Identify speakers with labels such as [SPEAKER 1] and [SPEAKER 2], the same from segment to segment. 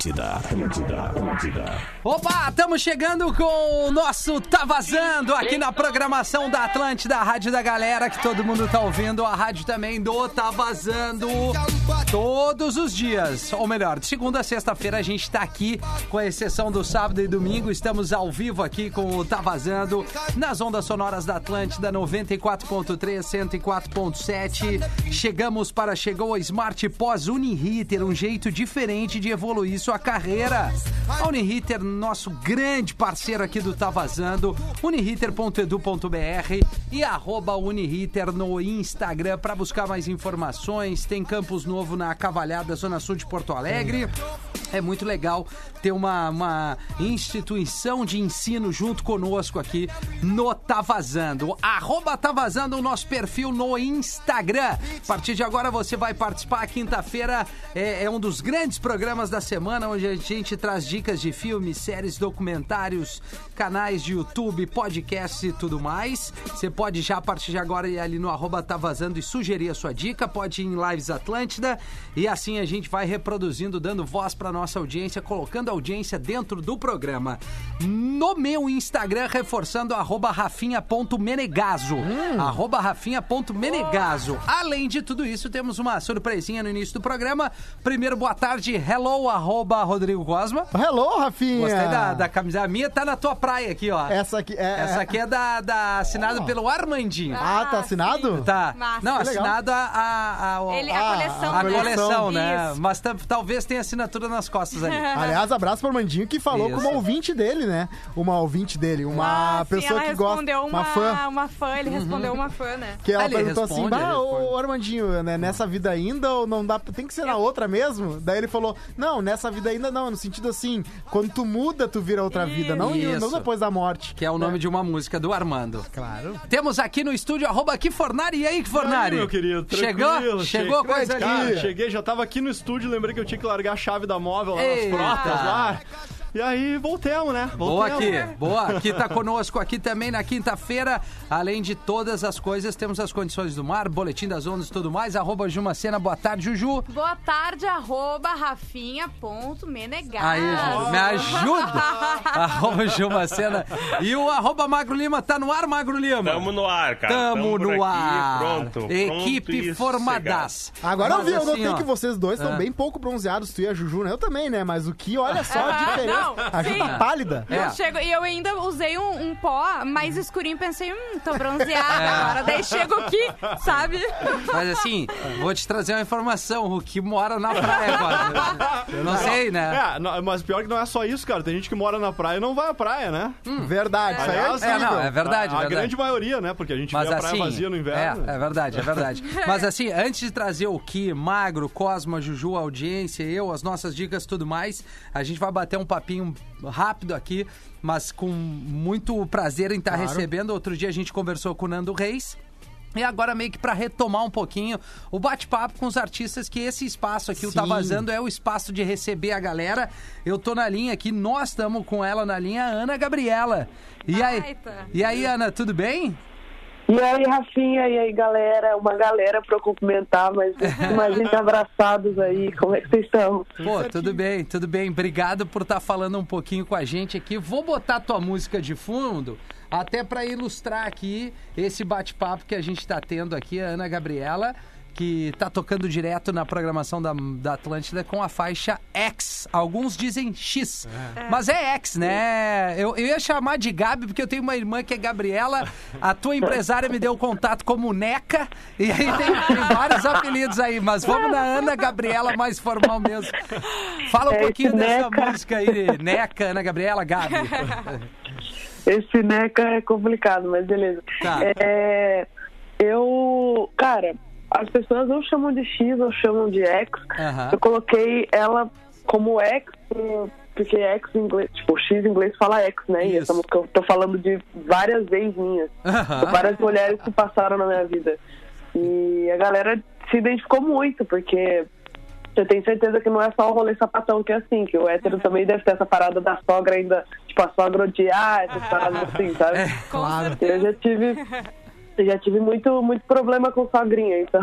[SPEAKER 1] Atlântida, Atlântida, Atlântida.
[SPEAKER 2] Opa, estamos chegando com o nosso Tá Vazando aqui na programação da Atlântida, a rádio da galera que todo mundo tá ouvindo, a rádio também do Tá Vazando todos os dias, ou melhor, de segunda a sexta-feira a gente tá aqui, com exceção do sábado e domingo, estamos ao vivo aqui com o Tá Vazando nas ondas sonoras da Atlântida 94.3, 104.7. Chegamos para chegou a Smart Pós Uniriter, um jeito diferente de evoluir sua carreira. A Uniriter, nosso grande parceiro aqui do Tá Vazando, uniriter.edu.br e arroba Uniriter no Instagram para buscar mais informações. Tem campus novo na Cavalhada, Zona Sul de Porto Alegre. É muito legal ter uma, uma instituição de ensino junto conosco aqui no Tá Vazando. Arroba Tá Vazando o nosso perfil no Instagram. A partir de agora você vai participar. Quinta-feira é, é um dos grandes programas da semana, onde a gente traz dicas de filmes, séries, documentários, canais de YouTube, podcasts e tudo mais. Você pode já, a partir de agora, ir ali no arroba Tá Vazando e sugerir a sua dica. Pode ir em Lives Atlântida. E assim a gente vai reproduzindo, dando voz para nossa audiência, colocando a audiência dentro do programa. No meu Instagram, reforçando arroba rafinha.menegaso. Arroba rafinha.menegaso. Além de tudo isso, temos uma surpresinha no início do programa. Primeiro, boa tarde, hello, arroba Rodrigo Cosma.
[SPEAKER 3] Hello, Rafinha!
[SPEAKER 2] Gostei da, da camisa. A minha tá na tua praia aqui, ó.
[SPEAKER 3] Essa aqui é.
[SPEAKER 2] Essa aqui é da, da assinada pelo Armandinho.
[SPEAKER 3] Ah, tá assinado?
[SPEAKER 2] Tá.
[SPEAKER 4] Massa.
[SPEAKER 2] Não, assinada a, a, a,
[SPEAKER 4] Ele,
[SPEAKER 3] Ah,
[SPEAKER 4] a coleção
[SPEAKER 2] a coleção, né?
[SPEAKER 4] Isso.
[SPEAKER 2] Mas talvez tenha assinatura nas costas ali.
[SPEAKER 3] Aliás, abraço pro Armandinho que falou
[SPEAKER 2] Isso.
[SPEAKER 3] com uma ouvinte dele, né? Uma ouvinte dele, uma
[SPEAKER 4] Ah, sim,
[SPEAKER 3] pessoa
[SPEAKER 4] ela
[SPEAKER 3] que gosta.
[SPEAKER 4] respondeu uma,
[SPEAKER 3] Uma fã.
[SPEAKER 4] uma fã, ele respondeu uma fã, né?
[SPEAKER 3] Que ela
[SPEAKER 2] Ele
[SPEAKER 3] perguntou assim:
[SPEAKER 2] responde, ele
[SPEAKER 3] bah, ô Armandinho, né, nessa vida ainda ou não dá. Tem que ser na outra mesmo? Daí ele falou: Não, nessa vida ainda não. No sentido assim, quando tu muda, tu vira outra vida. Não,
[SPEAKER 2] Isso.
[SPEAKER 3] não depois da morte.
[SPEAKER 2] Que é o nome de uma música do Armando.
[SPEAKER 3] Claro.
[SPEAKER 2] Temos aqui no estúdio, arroba Kifornari. E aí, Kifornari?
[SPEAKER 5] E aí, meu querido,
[SPEAKER 2] Chegou?
[SPEAKER 5] tranquilo,
[SPEAKER 2] Chegou
[SPEAKER 5] cheguei.
[SPEAKER 2] coisa
[SPEAKER 5] Cara,
[SPEAKER 2] aqui.
[SPEAKER 5] cheguei, já tava aqui no estúdio, lembrei que eu tinha que largar a chave da móvel lá
[SPEAKER 2] Eita.
[SPEAKER 5] nas frotas lá. E aí, voltemos, né?
[SPEAKER 2] Boa
[SPEAKER 5] Voltemos.
[SPEAKER 2] aqui, boa. Aqui tá conosco aqui também na quinta-feira. Além de todas as coisas, temos as condições do mar, boletim das ondas e tudo mais. Arroba Jumacena, boa tarde, Juju.
[SPEAKER 4] Boa tarde, arroba rafinha.menegas.
[SPEAKER 2] Aí, Juju, me ajuda. arroba Jumacena. E o arroba Magro Lima tá no ar, Magro Lima?
[SPEAKER 6] Tamo no ar, cara.
[SPEAKER 2] Tamo
[SPEAKER 6] por
[SPEAKER 2] no
[SPEAKER 6] aqui,
[SPEAKER 2] ar.
[SPEAKER 6] Pronto.
[SPEAKER 2] Equipe
[SPEAKER 6] pronto
[SPEAKER 2] formadas.
[SPEAKER 3] Agora eu
[SPEAKER 2] Mas
[SPEAKER 3] vi, eu
[SPEAKER 2] assim,
[SPEAKER 3] notei
[SPEAKER 2] ó,
[SPEAKER 3] que vocês dois estão
[SPEAKER 2] Ah.
[SPEAKER 3] bem pouco bronzeados, tu e a Juju, né? Eu também, né? Mas o que, olha só a diferença.
[SPEAKER 4] Não,
[SPEAKER 3] a Ju
[SPEAKER 4] sim.
[SPEAKER 3] tá pálida.
[SPEAKER 2] É.
[SPEAKER 4] Eu chego, e eu ainda usei um, um pó mais escurinho, pensei, hum, tô bronzeada
[SPEAKER 2] É.
[SPEAKER 4] agora. Daí chego aqui, sabe?
[SPEAKER 2] Mas assim, vou te trazer uma informação. O que mora na praia agora. Eu não sei, né?
[SPEAKER 5] É, não, mas pior que não é só isso, cara. Tem gente que mora na praia e não vai à praia, né?
[SPEAKER 3] Verdade, isso aí é
[SPEAKER 5] Aliás,
[SPEAKER 2] É, não, é verdade,
[SPEAKER 5] a, a
[SPEAKER 2] verdade.
[SPEAKER 5] grande maioria, né? Porque a gente
[SPEAKER 2] Mas
[SPEAKER 5] vê a praia
[SPEAKER 2] assim,
[SPEAKER 5] vazia no inverno.
[SPEAKER 2] É, é verdade, é verdade. Mas assim, antes de trazer o Ki, Magro, Cosma, Juju, a audiência, eu, as nossas dicas tudo mais, a gente vai bater um papinho rápido aqui, mas com muito prazer em estar recebendo. Outro dia a gente conversou com o Nando Reis. E agora meio que pra retomar um pouquinho o bate-papo com os artistas, que esse espaço aqui, o Tá
[SPEAKER 3] Sim.
[SPEAKER 2] Vazando, é o espaço de receber a galera. Eu tô na linha aqui, nós estamos com ela na linha, Ana Gabriela. E aí, e aí, Ana, tudo bem?
[SPEAKER 7] E aí, Rafinha, e aí, galera? Uma galera pra eu cumprimentar, mas gente abraçados aí. Como é que vocês estão?
[SPEAKER 2] Pô, tudo bem, tudo bem. Obrigado por estar falando um pouquinho com a gente aqui. Vou botar tua música de fundo, até para ilustrar aqui esse bate-papo que a gente está tendo aqui, a Ana Gabriela, que tá tocando direto na programação da, da Atlântida com a faixa X. Alguns dizem X, mas é X, né? Eu, eu ia chamar de Gabi, porque eu tenho uma irmã que é Gabriela, a tua empresária me deu contato como Neca, e aí tem, tem vários apelidos aí, mas vamos na Ana Gabriela mais formal mesmo. Fala um
[SPEAKER 7] É,
[SPEAKER 2] pouquinho dessa
[SPEAKER 7] Neca.
[SPEAKER 2] música aí, Neca, Ana Gabriela, Gabi.
[SPEAKER 7] Esse NECA é complicado, mas beleza.
[SPEAKER 2] Tá.
[SPEAKER 7] É, eu, cara, as pessoas ou chamam de X ou chamam de X.
[SPEAKER 2] Aham.
[SPEAKER 7] Eu coloquei ela como X, por- porque X em inglês, tipo, X em inglês fala X, né? E
[SPEAKER 2] Isso.
[SPEAKER 7] essa música eu tô falando de várias vezes minhas.
[SPEAKER 2] Aham.
[SPEAKER 7] várias mulheres que passaram na minha vida. E a galera se identificou muito, porque eu tenho certeza que não é só o rolê sapatão que é assim, que o hétero também deve ter essa parada da sogra ainda, tipo, a sogra odiar, essas paradas assim, sabe?
[SPEAKER 2] É,
[SPEAKER 3] Claro.
[SPEAKER 7] Eu já tive. eu já tive muito, muito problema com sogrinha, então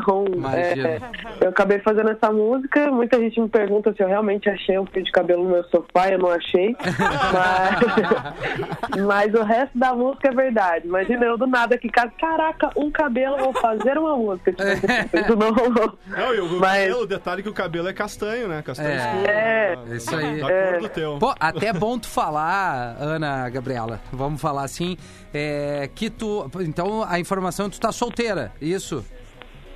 [SPEAKER 7] é, eu acabei fazendo essa música. Muita gente me pergunta se eu realmente achei um fio de cabelo no meu sofá, eu não achei. Mas, mas o resto da música é verdade. Imagina eu do nada aqui, cara, caraca, um cabelo, vou fazer uma música. Tipo, isso não rolou.
[SPEAKER 5] Não, e o
[SPEAKER 7] Mas-
[SPEAKER 5] o detalhe é que o cabelo é castanho, né? Castanho
[SPEAKER 2] É.
[SPEAKER 5] escuro.
[SPEAKER 7] É.
[SPEAKER 5] da-
[SPEAKER 2] Isso aí.
[SPEAKER 5] Da cor do teu.
[SPEAKER 2] Pô, até é bom tu falar, Ana Gabriela, vamos falar assim, é, que tu, então a informação é que tu tá solteira, isso?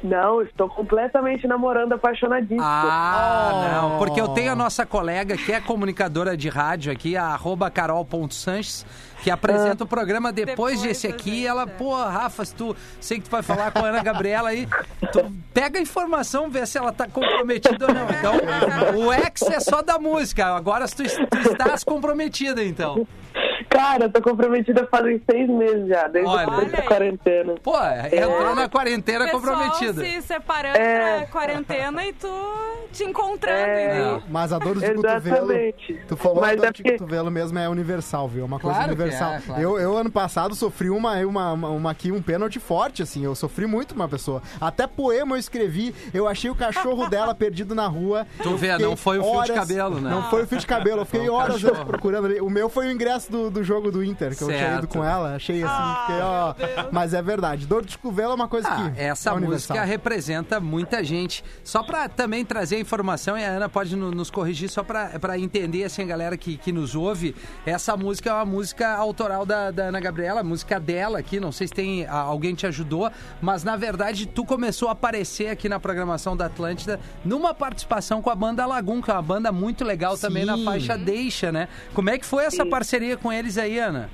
[SPEAKER 7] Não, estou completamente namorando, apaixonadíssima.
[SPEAKER 2] Ah, não, porque eu tenho a nossa colega que é comunicadora de rádio aqui, a arroba carol.sanches, que apresenta o programa depois,
[SPEAKER 4] Depois
[SPEAKER 2] desse aqui,
[SPEAKER 4] gente,
[SPEAKER 2] e ela,
[SPEAKER 4] é.
[SPEAKER 2] pô, Rafa, se tu sei que tu vai falar com a Ana Gabriela aí, tu pega a informação, vê se ela tá comprometida ou não. Então, o ex é só da música, agora tu, tu estás comprometida, então.
[SPEAKER 7] Cara, eu tô comprometida fazem seis meses já, desde
[SPEAKER 2] Olha.
[SPEAKER 7] o começo
[SPEAKER 4] Olha
[SPEAKER 7] da
[SPEAKER 4] aí.
[SPEAKER 7] quarentena.
[SPEAKER 2] Pô, entrou na quarentena
[SPEAKER 4] Pessoal
[SPEAKER 2] comprometida.
[SPEAKER 4] se separando
[SPEAKER 7] É.
[SPEAKER 4] pra quarentena e tu te encontrando,
[SPEAKER 7] É.
[SPEAKER 3] Mas a dor de cotovelo.
[SPEAKER 7] Exatamente.
[SPEAKER 3] Tu falou
[SPEAKER 7] Mas
[SPEAKER 3] a dor
[SPEAKER 7] é
[SPEAKER 3] de
[SPEAKER 7] porque-
[SPEAKER 3] cotovelo mesmo é universal, viu? É uma coisa
[SPEAKER 2] Claro
[SPEAKER 3] universal.
[SPEAKER 2] é, claro.
[SPEAKER 3] eu, eu, ano passado, sofri uma, uma, uma, uma aqui, um pênalti forte, assim. Eu sofri muito uma pessoa. Até poema eu escrevi. Eu achei o cachorro dela perdido na rua.
[SPEAKER 2] Tu vê, não foi o fio de cabelo, né?
[SPEAKER 3] Não foi o fio de cabelo. Eu fiquei horas procurando ali. O meu foi o ingresso do, do jogo do Inter, que eu tinha
[SPEAKER 2] Certo.
[SPEAKER 3] ido com ela. Achei assim, fiquei, ó. Mas é verdade. Dor de cotovelo é uma coisa
[SPEAKER 2] Ah,
[SPEAKER 3] que.
[SPEAKER 2] essa
[SPEAKER 3] é universal.
[SPEAKER 2] música representa muita gente. Só pra também trazer a informação, e a Ana pode no- nos corrigir, só pra pra entender, assim, a galera que, que nos ouve, essa música é uma música autoral da, da Ana Gabriela, música dela aqui, não sei se tem ah, alguém te ajudou, mas na verdade tu começou a aparecer aqui na programação da Atlântida numa participação com a banda Lagoon, que é uma banda muito legal também na
[SPEAKER 3] Sim.
[SPEAKER 2] faixa Deixa, né? Como é que foi essa parceria com eles aí, Ana?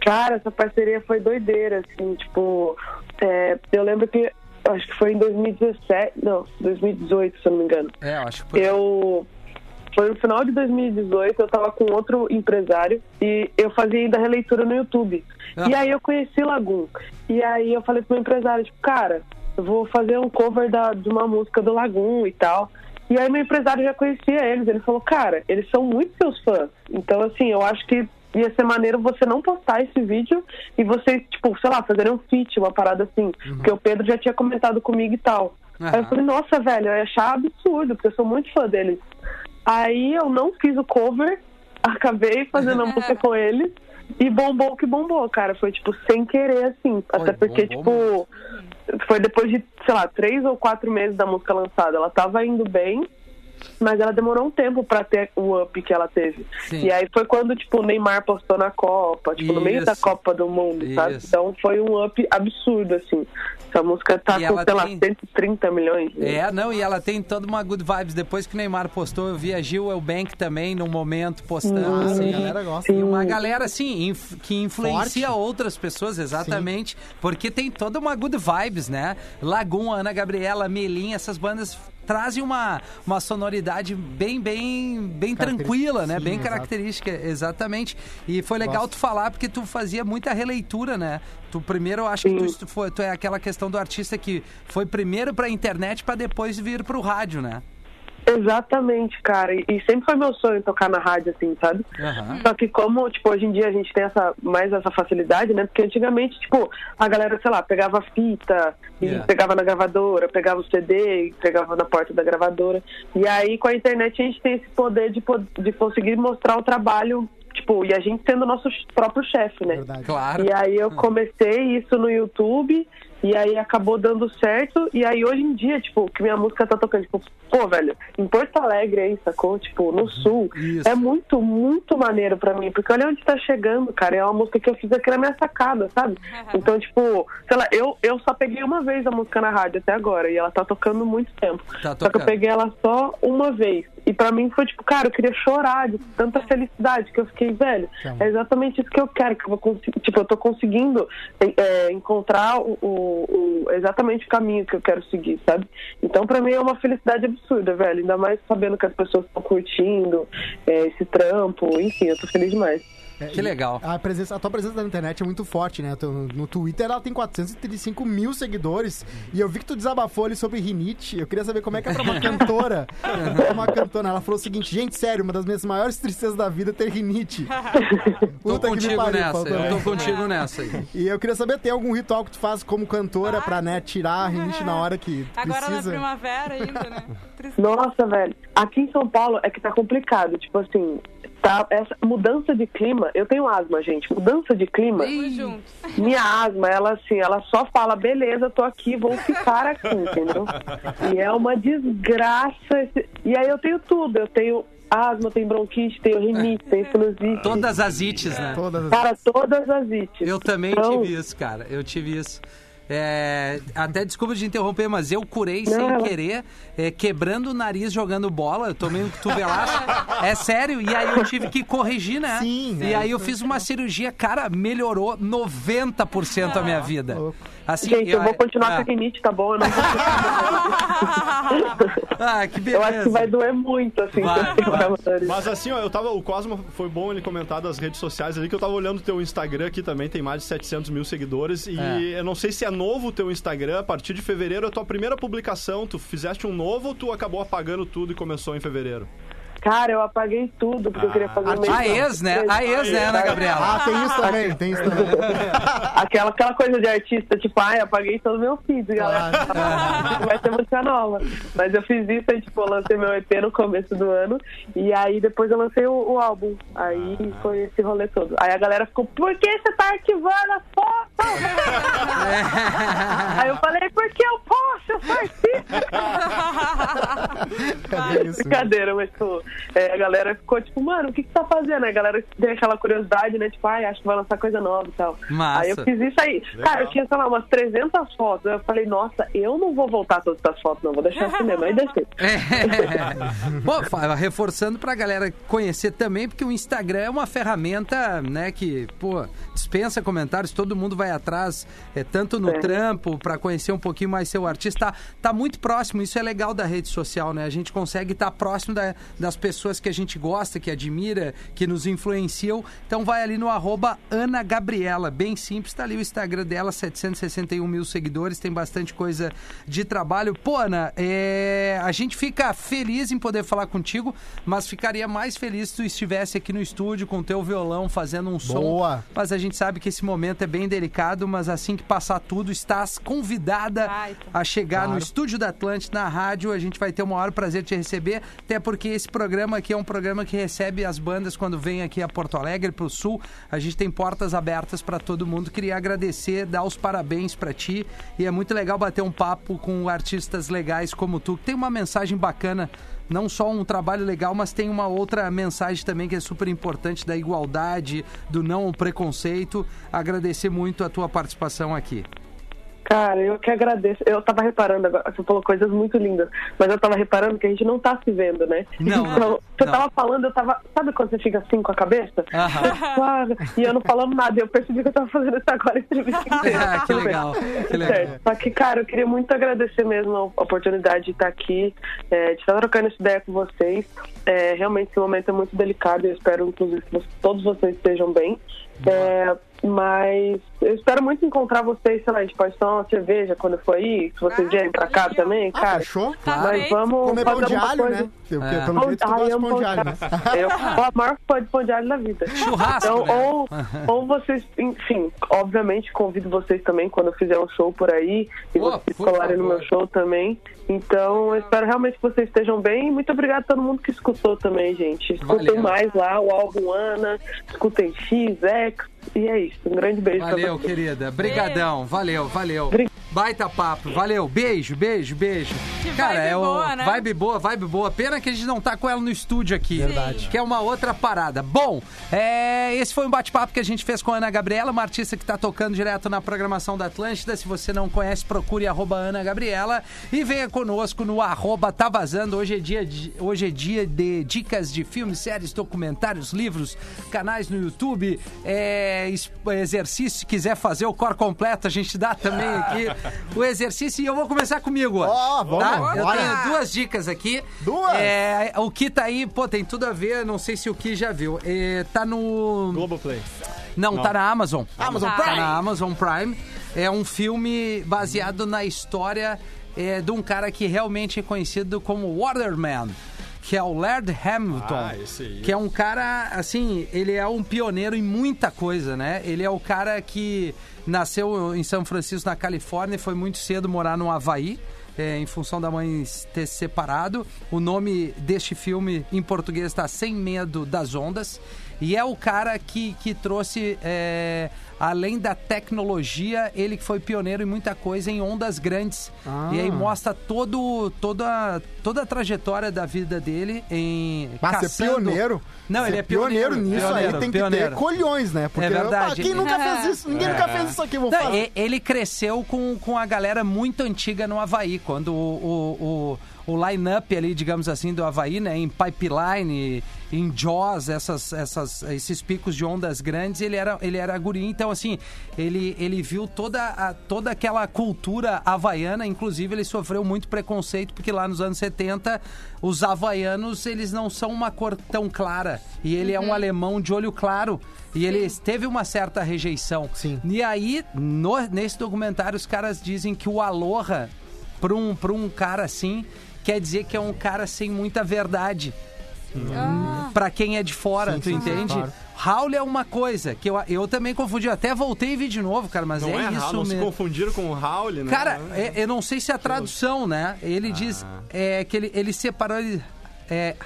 [SPEAKER 7] Cara, essa parceria foi doideira, assim, tipo, é, eu lembro que, acho que foi em 2017, não, 2018, se eu não me engano.
[SPEAKER 2] É, eu acho que foi.
[SPEAKER 7] Eu, foi no final de 2018, eu tava com outro empresário e eu fazia ainda releitura no YouTube.
[SPEAKER 2] Ah.
[SPEAKER 7] E aí eu conheci Lagoon. E aí eu falei pro meu empresário, tipo, cara, eu vou fazer um cover da, de uma música do Lagoon e tal. E aí meu empresário já conhecia eles. Ele falou, cara, eles são muito seus fãs. Então, assim, eu acho que ia ser maneiro você não postar esse vídeo e você, tipo, sei lá, fazer um feat, uma parada assim. Porque o Pedro já tinha comentado comigo e tal. Aí eu falei, nossa, velho, eu ia achar absurdo, porque eu sou muito fã deles. Aí eu não fiz o cover, acabei fazendo a música com eles e bombou o que bombou, cara. Foi, tipo, sem querer, assim. Até porque,
[SPEAKER 2] bombou
[SPEAKER 7] tipo, foi depois de, sei lá, três ou quatro meses da música lançada. Ela tava indo bem, mas ela demorou um tempo pra ter o up que ela teve.
[SPEAKER 2] Sim.
[SPEAKER 7] E aí foi quando, tipo, o Neymar postou na Copa, tipo, no meio da
[SPEAKER 2] Isso.
[SPEAKER 7] Copa do Mundo, sabe?
[SPEAKER 2] Isso.
[SPEAKER 7] Então foi um up absurdo, assim. Essa música tá
[SPEAKER 2] E
[SPEAKER 7] com, sei lá,
[SPEAKER 2] tem-
[SPEAKER 7] 130 milhões. né?
[SPEAKER 2] É, não, e ela tem toda uma good vibes. Depois que o Neymar postou, eu vi a Gil Eubank também, num momento, postando,
[SPEAKER 3] Ah,
[SPEAKER 2] assim.
[SPEAKER 3] a galera gosta.
[SPEAKER 2] E uma galera, assim, inf- que influencia
[SPEAKER 3] Forte.
[SPEAKER 2] outras pessoas, exatamente. Porque tem toda uma good vibes, né? Lagoon, Ana Gabriela, Melim, essas bandas trazem uma, uma sonoridade bem, bem, bem tranquila, né?
[SPEAKER 3] Sim,
[SPEAKER 2] bem
[SPEAKER 3] exato.
[SPEAKER 2] característica, exatamente. E foi legal
[SPEAKER 3] Gosto.
[SPEAKER 2] tu falar, porque tu fazia muita releitura, né? Tu primeiro, eu acho que tu, estu- foi, tu é aquela questão do artista que foi primeiro pra internet pra depois vir pro rádio, né?
[SPEAKER 7] Exatamente, cara. E, sempre foi meu sonho tocar na rádio, assim, sabe?
[SPEAKER 2] Aham.
[SPEAKER 7] Só que como, tipo, hoje em dia a gente tem essa, mais essa facilidade, né? Porque antigamente, tipo, a galera, sei lá, pegava fita e
[SPEAKER 2] Yeah.
[SPEAKER 7] pegava na gravadora, pegava o CD e pegava na porta da gravadora. E aí, com a internet, a gente tem esse poder de, de conseguir mostrar o trabalho, tipo, e a gente sendo o nosso próprio chefe, né?
[SPEAKER 3] Verdade.
[SPEAKER 2] Claro.
[SPEAKER 7] E aí eu comecei isso no YouTube e aí acabou dando certo. E aí hoje em dia, tipo, que minha música tá tocando, tipo, pô, velho, em Porto Alegre aí, sacou? Tipo, no sul.
[SPEAKER 2] Isso.
[SPEAKER 7] É muito, muito maneiro pra mim. Porque olha onde tá chegando, cara. É uma música que eu fiz aqui na minha sacada, sabe? Então, tipo, sei lá, eu, eu só peguei uma vez a música na rádio até agora. E ela tá tocando muito tempo.
[SPEAKER 2] Tá
[SPEAKER 7] Só que eu peguei ela só uma vez. E pra mim foi tipo, cara, eu queria chorar de tanta felicidade que eu fiquei, velho. É exatamente isso que eu quero, que eu vou conseguir. Tipo, eu tô conseguindo é, encontrar o, o- exatamente o caminho que eu quero seguir, sabe? Então, pra mim é uma felicidade absurda, velho. Ainda mais sabendo que as pessoas estão curtindo é, esse trampo. Enfim, eu tô feliz demais.
[SPEAKER 2] Que legal.
[SPEAKER 3] A, presença, a tua presença na internet é muito forte, né? Tu- No Twitter ela tem 435 mil seguidores. E eu vi que tu desabafou ali sobre rinite. Eu queria saber como é que é pra uma cantora. pra uma cantora. Ela falou o seguinte: gente, sério, uma das minhas maiores tristezas da vida é ter rinite.
[SPEAKER 2] Tô
[SPEAKER 3] Puta que me
[SPEAKER 2] contigo
[SPEAKER 3] pariu,
[SPEAKER 2] nessa,
[SPEAKER 3] faltou,
[SPEAKER 2] eu tô contigo nessa aí.
[SPEAKER 3] E eu queria saber, tem algum ritual que tu faz como cantora pra, né, tirar a rinite na hora que
[SPEAKER 4] Agora na
[SPEAKER 3] precisa?
[SPEAKER 4] primavera ainda, né? Triste.
[SPEAKER 7] Nossa, velho. Aqui em São Paulo é que tá complicado. Tipo assim, tá, essa mudança de clima. Eu tenho asma, gente. Mudança de clima. Minha asma, ela assim, ela só fala, beleza, tô aqui, vou ficar aqui, entendeu? E é uma desgraça. esse- E aí eu tenho tudo. Eu tenho asma, tenho bronquite, tenho rinite, tenho sinusite.
[SPEAKER 2] Todas as ites, né?
[SPEAKER 3] Todas as...
[SPEAKER 7] Cara, todas as ites.
[SPEAKER 2] Eu também
[SPEAKER 7] Então,
[SPEAKER 2] tive isso, cara. Eu tive isso. É, até desculpa de interromper, mas eu curei
[SPEAKER 7] Não,
[SPEAKER 2] sem
[SPEAKER 7] ela-
[SPEAKER 2] querer, é, quebrando o nariz jogando bola. Eu tomei um cotovelaço. é sério. E aí eu tive que corrigir, né?
[SPEAKER 3] Sim,
[SPEAKER 2] E
[SPEAKER 3] é.
[SPEAKER 2] aí eu fiz uma cirurgia, cara, melhorou 90% a minha vida. Assim,
[SPEAKER 7] Gente, eu vou continuar
[SPEAKER 2] ah,
[SPEAKER 7] com a rinite, tá bom? Eu não vou
[SPEAKER 2] Ah, que
[SPEAKER 7] Eu acho que
[SPEAKER 2] beleza.
[SPEAKER 7] vai doer muito, assim.
[SPEAKER 2] Vai,
[SPEAKER 7] eu
[SPEAKER 2] vai.
[SPEAKER 5] Mas assim, ó, eu tava. O Cosmo foi bom ele comentar das redes sociais ali, que eu tava olhando o teu Instagram aqui também, tem mais de 700 mil seguidores. E
[SPEAKER 2] É.
[SPEAKER 5] eu não sei se é novo o teu Instagram, a partir de fevereiro, a tua primeira publicação, tu fizeste um novo ou tu acabou apagando tudo e começou em fevereiro?
[SPEAKER 7] Cara, eu apaguei tudo, porque eu queria fazer um
[SPEAKER 3] artista.
[SPEAKER 2] A ex, né? A ex, né, Ana Gabriela?
[SPEAKER 3] Ah, tem isso também, tem isso também.
[SPEAKER 7] Aquela, aquela coisa de artista, tipo, ai, apaguei todo o meu feed, galera. Vai ter música nova. Mas eu fiz isso, aí, tipo, eu lancei meu EP no começo do ano. E aí depois eu lancei o, o álbum. Aí foi esse rolê todo. Aí a galera ficou, por que você tá arquivando as fotos? aí eu falei, porque eu posso, eu sou artista.
[SPEAKER 3] É isso.
[SPEAKER 7] Brincadeira, mas, tipo, é, a galera ficou tipo, mano, o que que você tá fazendo? A galera tem aquela curiosidade, né? Tipo, ai, acho que vai lançar coisa nova e tal.
[SPEAKER 2] Massa.
[SPEAKER 7] Aí eu fiz isso aí. Cara, eu tinha, sei lá, umas 300 fotos. Eu falei, nossa, eu não vou voltar todas essas fotos, não. Vou deixar assim mesmo. Aí deixei.
[SPEAKER 2] É. Bom, reforçando pra galera conhecer também, porque o Instagram é uma ferramenta, né, que, pô, dispensa comentários, todo mundo vai atrás, é, tanto no
[SPEAKER 7] É.
[SPEAKER 2] trampo, pra conhecer um pouquinho mais seu artista. Tá, tá muito próximo, isso é legal da rede social, né? A gente consegue estar próximo da- das pessoas que a gente gosta, que admira, que nos influenciam. Então vai ali no arroba Ana Gabriela, bem simples, tá ali o Instagram dela, 761 mil seguidores, tem bastante coisa de trabalho. Pô, Ana, é, a gente fica feliz em poder falar contigo, mas ficaria mais feliz se tu estivesse aqui no estúdio com o teu violão fazendo um som.
[SPEAKER 3] Boa.
[SPEAKER 2] Mas a gente sabe que esse momento é bem delicado, mas assim que passar tudo, estás convidada
[SPEAKER 4] Vai, tá.
[SPEAKER 2] a chegar no
[SPEAKER 3] Claro.
[SPEAKER 2] estúdio da Atlântida, na rádio. A gente vai ter o maior prazer de te receber, até porque esse programa aqui é um programa que recebe as bandas quando vem aqui a Porto Alegre, pro Sul. A gente tem portas abertas para todo mundo. Queria agradecer, dar os parabéns para ti. E é muito legal bater um papo com artistas legais como tu, que tem uma mensagem bacana. Não só um trabalho legal, mas tem uma outra mensagem também que é super importante da igualdade, do não preconceito. Agradecer muito a tua participação aqui.
[SPEAKER 7] Cara, eu que agradeço. Eu tava reparando agora, você falou coisas muito lindas, mas eu tava reparando que a gente não tá se vendo, né?
[SPEAKER 2] Não,
[SPEAKER 7] Então, você
[SPEAKER 2] não.
[SPEAKER 7] tava falando, eu tava. Sabe quando você fica assim com a cabeça?
[SPEAKER 2] Aham.
[SPEAKER 7] Claro. E eu não falando nada, eu percebi que eu tava fazendo isso agora entrevista.
[SPEAKER 2] Ah, que legal, que legal.
[SPEAKER 7] Certo. Só que, cara, eu queria muito agradecer mesmo a oportunidade de estar aqui, é, de estar trocando essa ideia com vocês. É, realmente esse momento é muito delicado e eu espero, inclusive, que todos vocês estejam bem. É, mas eu espero muito encontrar vocês, sei lá, a gente pode tomar uma cerveja quando for aí, se vocês
[SPEAKER 4] Ah,
[SPEAKER 7] vierem pra cá também,
[SPEAKER 3] Ah,
[SPEAKER 7] cara.
[SPEAKER 3] fechou?
[SPEAKER 4] Tá
[SPEAKER 7] Mas vamos
[SPEAKER 3] Comer pão
[SPEAKER 7] fazer
[SPEAKER 3] de
[SPEAKER 7] uma
[SPEAKER 3] alho,
[SPEAKER 7] coisa.
[SPEAKER 3] né? Porque,
[SPEAKER 2] É.
[SPEAKER 3] Pelo jeito gosta de
[SPEAKER 7] amo
[SPEAKER 3] pão de alho, né?
[SPEAKER 7] Eu sou a maior fã de pão de alho da vida.
[SPEAKER 2] Churrasco,
[SPEAKER 7] Então,
[SPEAKER 2] né?
[SPEAKER 7] ou, ou vocês, enfim, obviamente convido vocês também quando eu fizer um show por aí e
[SPEAKER 2] Pô,
[SPEAKER 7] vocês colarem no meu show também. Então, eu espero realmente que vocês estejam bem. Muito obrigado a todo mundo que escutou também, gente. Escutem
[SPEAKER 2] Valeu.
[SPEAKER 7] mais lá o álbum Ana, escutem X, X, e é isso. Um grande beijo
[SPEAKER 2] Valeu, querida. Brigadão. Valeu, valeu.
[SPEAKER 7] Bri-
[SPEAKER 2] Baita papo. Valeu. Beijo, beijo, beijo.
[SPEAKER 4] Que
[SPEAKER 2] Cara,
[SPEAKER 4] vibe
[SPEAKER 2] é o
[SPEAKER 4] boa, né?
[SPEAKER 2] vibe boa, vibe boa. Pena que a gente não tá com ela no estúdio aqui.
[SPEAKER 3] Verdade.
[SPEAKER 2] Que é uma outra parada. Bom, é, esse foi um bate-papo que a gente fez com a Ana Gabriela, uma artista que tá tocando direto na programação da Atlântida. Se você não conhece, procure arroba Ana Gabriela e venha conosco no arroba Tá Vazando. Hoje é dia de, hoje é dia de dicas de filmes, séries, documentários, livros, canais no YouTube, é, exercício, se quiser fazer o core completo, a gente dá também aqui o exercício. E eu vou começar comigo hoje.
[SPEAKER 3] Ó, vamos
[SPEAKER 2] tá? Eu
[SPEAKER 3] Bora.
[SPEAKER 2] tenho duas dicas aqui.
[SPEAKER 3] Duas?
[SPEAKER 2] É, o que tá aí, pô, tem tudo a ver, não sei se o que já viu. É, tá no.
[SPEAKER 5] Globoplay.
[SPEAKER 2] Não, tá na Amazon.
[SPEAKER 3] Amazon
[SPEAKER 4] Tá.
[SPEAKER 2] Tá
[SPEAKER 3] Prime.
[SPEAKER 2] na Amazon Prime. É um filme baseado na história é, de um cara que realmente é conhecido como Waterman, que é o Laird Hamilton.
[SPEAKER 5] Ah, esse aí.
[SPEAKER 2] Que é um cara, assim, ele é um pioneiro em muita coisa, né? Ele é o cara que nasceu em São Francisco, na Califórnia, e foi muito cedo morar no Havaí. é, em função da mãe ter se separado. O nome deste filme em português está Sem Medo das Ondas. E é o cara que, que trouxe, é, além da tecnologia, ele que foi pioneiro em muita coisa em ondas grandes.
[SPEAKER 3] Ah.
[SPEAKER 2] E aí mostra todo, toda, toda a trajetória da vida dele em.
[SPEAKER 3] Mas
[SPEAKER 2] caçando-
[SPEAKER 3] pioneiro.
[SPEAKER 2] Não,
[SPEAKER 3] ser
[SPEAKER 2] ele é pioneiro.
[SPEAKER 3] nisso
[SPEAKER 2] Pioneiro,
[SPEAKER 3] aí tem que
[SPEAKER 2] pioneiro.
[SPEAKER 3] ter colhões, né? Porque
[SPEAKER 2] É verdade.
[SPEAKER 3] ah, quem nunca fez isso? Ninguém nunca fez isso aqui, vou
[SPEAKER 2] Não,
[SPEAKER 3] fazer.
[SPEAKER 2] e- ele cresceu com, com a galera muito antiga no Havaí, quando o, o, o, o line-up ali, digamos assim, do Havaí, né, em Pipeline, em Jaws, essas, essas, esses picos de ondas grandes, ele era, ele era guri. Então, assim, ele, ele viu toda, a, toda aquela cultura havaiana, inclusive ele sofreu muito preconceito, porque lá nos anos 70, os havaianos, eles não são uma cor tão clara. E ele é um alemão de olho claro. E ele teve uma certa rejeição.
[SPEAKER 3] Sim.
[SPEAKER 2] E aí, no- nesse documentário, os caras dizem que o Aloha, pra um, pra um cara assim, quer dizer que é um cara sem muita verdade.
[SPEAKER 4] Ah.
[SPEAKER 2] Pra quem é de fora,
[SPEAKER 3] Sim,
[SPEAKER 2] tu
[SPEAKER 3] sim,
[SPEAKER 2] entende?
[SPEAKER 3] claro.
[SPEAKER 2] Raul é uma coisa que eu, eu também confundi. Eu até voltei e vi de novo, cara, mas
[SPEAKER 5] Não
[SPEAKER 2] é,
[SPEAKER 5] é,
[SPEAKER 2] isso
[SPEAKER 5] Raul, não se
[SPEAKER 2] mesmo.
[SPEAKER 5] confundiram com o Raul, né?
[SPEAKER 2] Cara, é- eu não sei se é a tradução, né? Ele diz é, que ele, ele separou. Ele, é,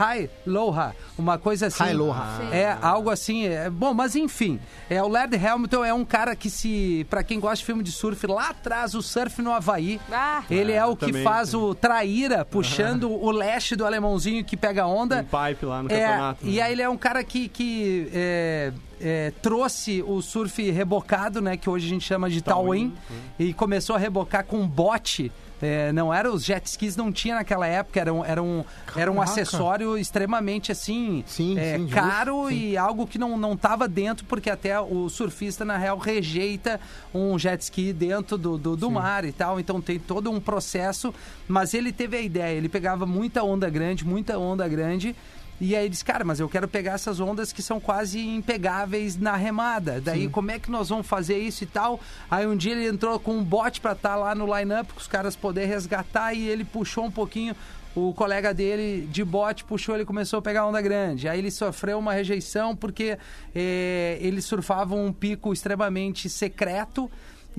[SPEAKER 2] Hi, Loha, uma coisa assim.
[SPEAKER 3] Hi, Loha.
[SPEAKER 2] É algo assim. É, bom, mas enfim. É, o Laird Hamilton é um cara que se. Pra quem gosta de filme de surf, lá atrás, o surf no Havaí.
[SPEAKER 4] Ah.
[SPEAKER 2] Ele é o que
[SPEAKER 5] também,
[SPEAKER 2] faz
[SPEAKER 5] sim.
[SPEAKER 2] o traíra, puxando o leste do alemãozinho que pega onda.
[SPEAKER 5] Um pipe lá no
[SPEAKER 2] É,
[SPEAKER 5] campeonato.
[SPEAKER 2] e
[SPEAKER 5] né?
[SPEAKER 2] aí ele é um cara que, que é, é, trouxe o surf rebocado, né? Que hoje a gente chama de towin. E começou a rebocar com bote. É, não era os jet skis, não tinha naquela época, era um, era um, era um acessório extremamente assim
[SPEAKER 3] Sim,
[SPEAKER 2] é,
[SPEAKER 3] sim,
[SPEAKER 2] caro e algo que não, não tava dentro, porque até o surfista, na real, rejeita um jet ski dentro do, do, do mar e tal. Então tem todo um processo. Mas ele teve a ideia, ele pegava muita onda grande, muita onda grande. E aí ele disse, cara, mas eu quero pegar essas ondas que são quase impegáveis na remada. Daí como é que nós vamos fazer isso e tal? Aí um dia ele entrou com um bote pra estar lá no line-up, para os caras poderem resgatar, e ele puxou um pouquinho. O colega dele de bote puxou, ele começou a pegar onda grande. Aí ele sofreu uma rejeição porque eh, eles surfavam um pico extremamente secreto.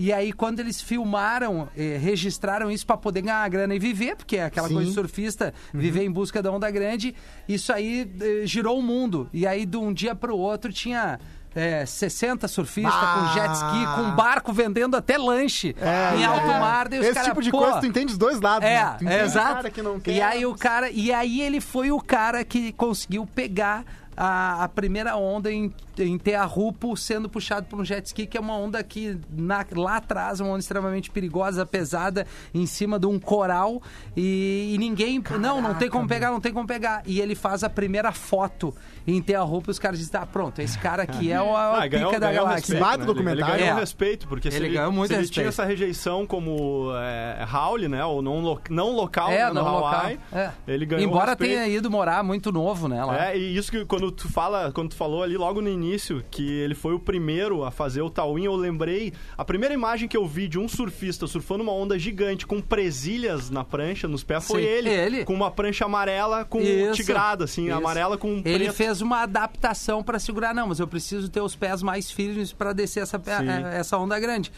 [SPEAKER 2] E aí, quando eles filmaram, eh, registraram isso para poder ganhar a grana e viver, porque é aquela
[SPEAKER 3] Sim.
[SPEAKER 2] coisa de surfista, viver em busca da onda grande, isso aí eh, girou o mundo. E aí, de um dia para o outro, tinha. eh, 60 surfistas
[SPEAKER 3] Ah.
[SPEAKER 2] com jet ski, com barco vendendo até lanche em alto mar. Daí os
[SPEAKER 3] Esse
[SPEAKER 2] cara,
[SPEAKER 3] tipo de coisa tu entende os dois lados.
[SPEAKER 2] é,
[SPEAKER 3] né?
[SPEAKER 2] É exato.
[SPEAKER 3] cara que não quer.
[SPEAKER 2] E aí o cara, e aí ele foi o cara que conseguiu pegar a, a primeira onda em, em Tearrupo sendo puxado por um jet ski, que é uma onda que na- lá atrás, uma onda extremamente perigosa, pesada, em cima de um coral. E, e ninguém. não, não tem como pegar, não tem como pegar. E ele faz a primeira foto em Tearrupo e os caras dizem: tá, pronto, esse cara aqui é o, a
[SPEAKER 5] Ah, ganhou-
[SPEAKER 2] pica da
[SPEAKER 5] ganhou
[SPEAKER 2] galáxia.
[SPEAKER 5] respeito, né?
[SPEAKER 3] documentário.
[SPEAKER 5] Ele ganhou
[SPEAKER 2] É.
[SPEAKER 5] respeito, porque se
[SPEAKER 2] Ele
[SPEAKER 5] ele,
[SPEAKER 2] ganhou muito
[SPEAKER 5] se ele
[SPEAKER 2] respeito.
[SPEAKER 5] tinha essa rejeição como é, Raul, né? Ou não, lo- não local
[SPEAKER 2] É,
[SPEAKER 5] né, no
[SPEAKER 2] não local.
[SPEAKER 5] Hawaii,
[SPEAKER 2] É.
[SPEAKER 5] ele ganhou
[SPEAKER 2] Embora
[SPEAKER 5] respeito.
[SPEAKER 2] tenha ido morar muito novo, né? Lá.
[SPEAKER 5] É, e isso que quando tu fala, quando tu falou ali logo no início que ele foi o primeiro a fazer o tawin, eu lembrei, a primeira imagem que eu vi de um surfista surfando uma onda gigante com presilhas na prancha, nos pés, foi
[SPEAKER 2] Sim,
[SPEAKER 5] ele,
[SPEAKER 2] ele.
[SPEAKER 5] com uma prancha amarela com
[SPEAKER 2] Isso,
[SPEAKER 5] tigrada assim,
[SPEAKER 2] isso.
[SPEAKER 5] amarela com
[SPEAKER 2] Ele
[SPEAKER 5] preto.
[SPEAKER 2] fez uma adaptação para segurar, não, mas eu preciso ter os pés mais firmes para descer essa, eh, essa onda grande.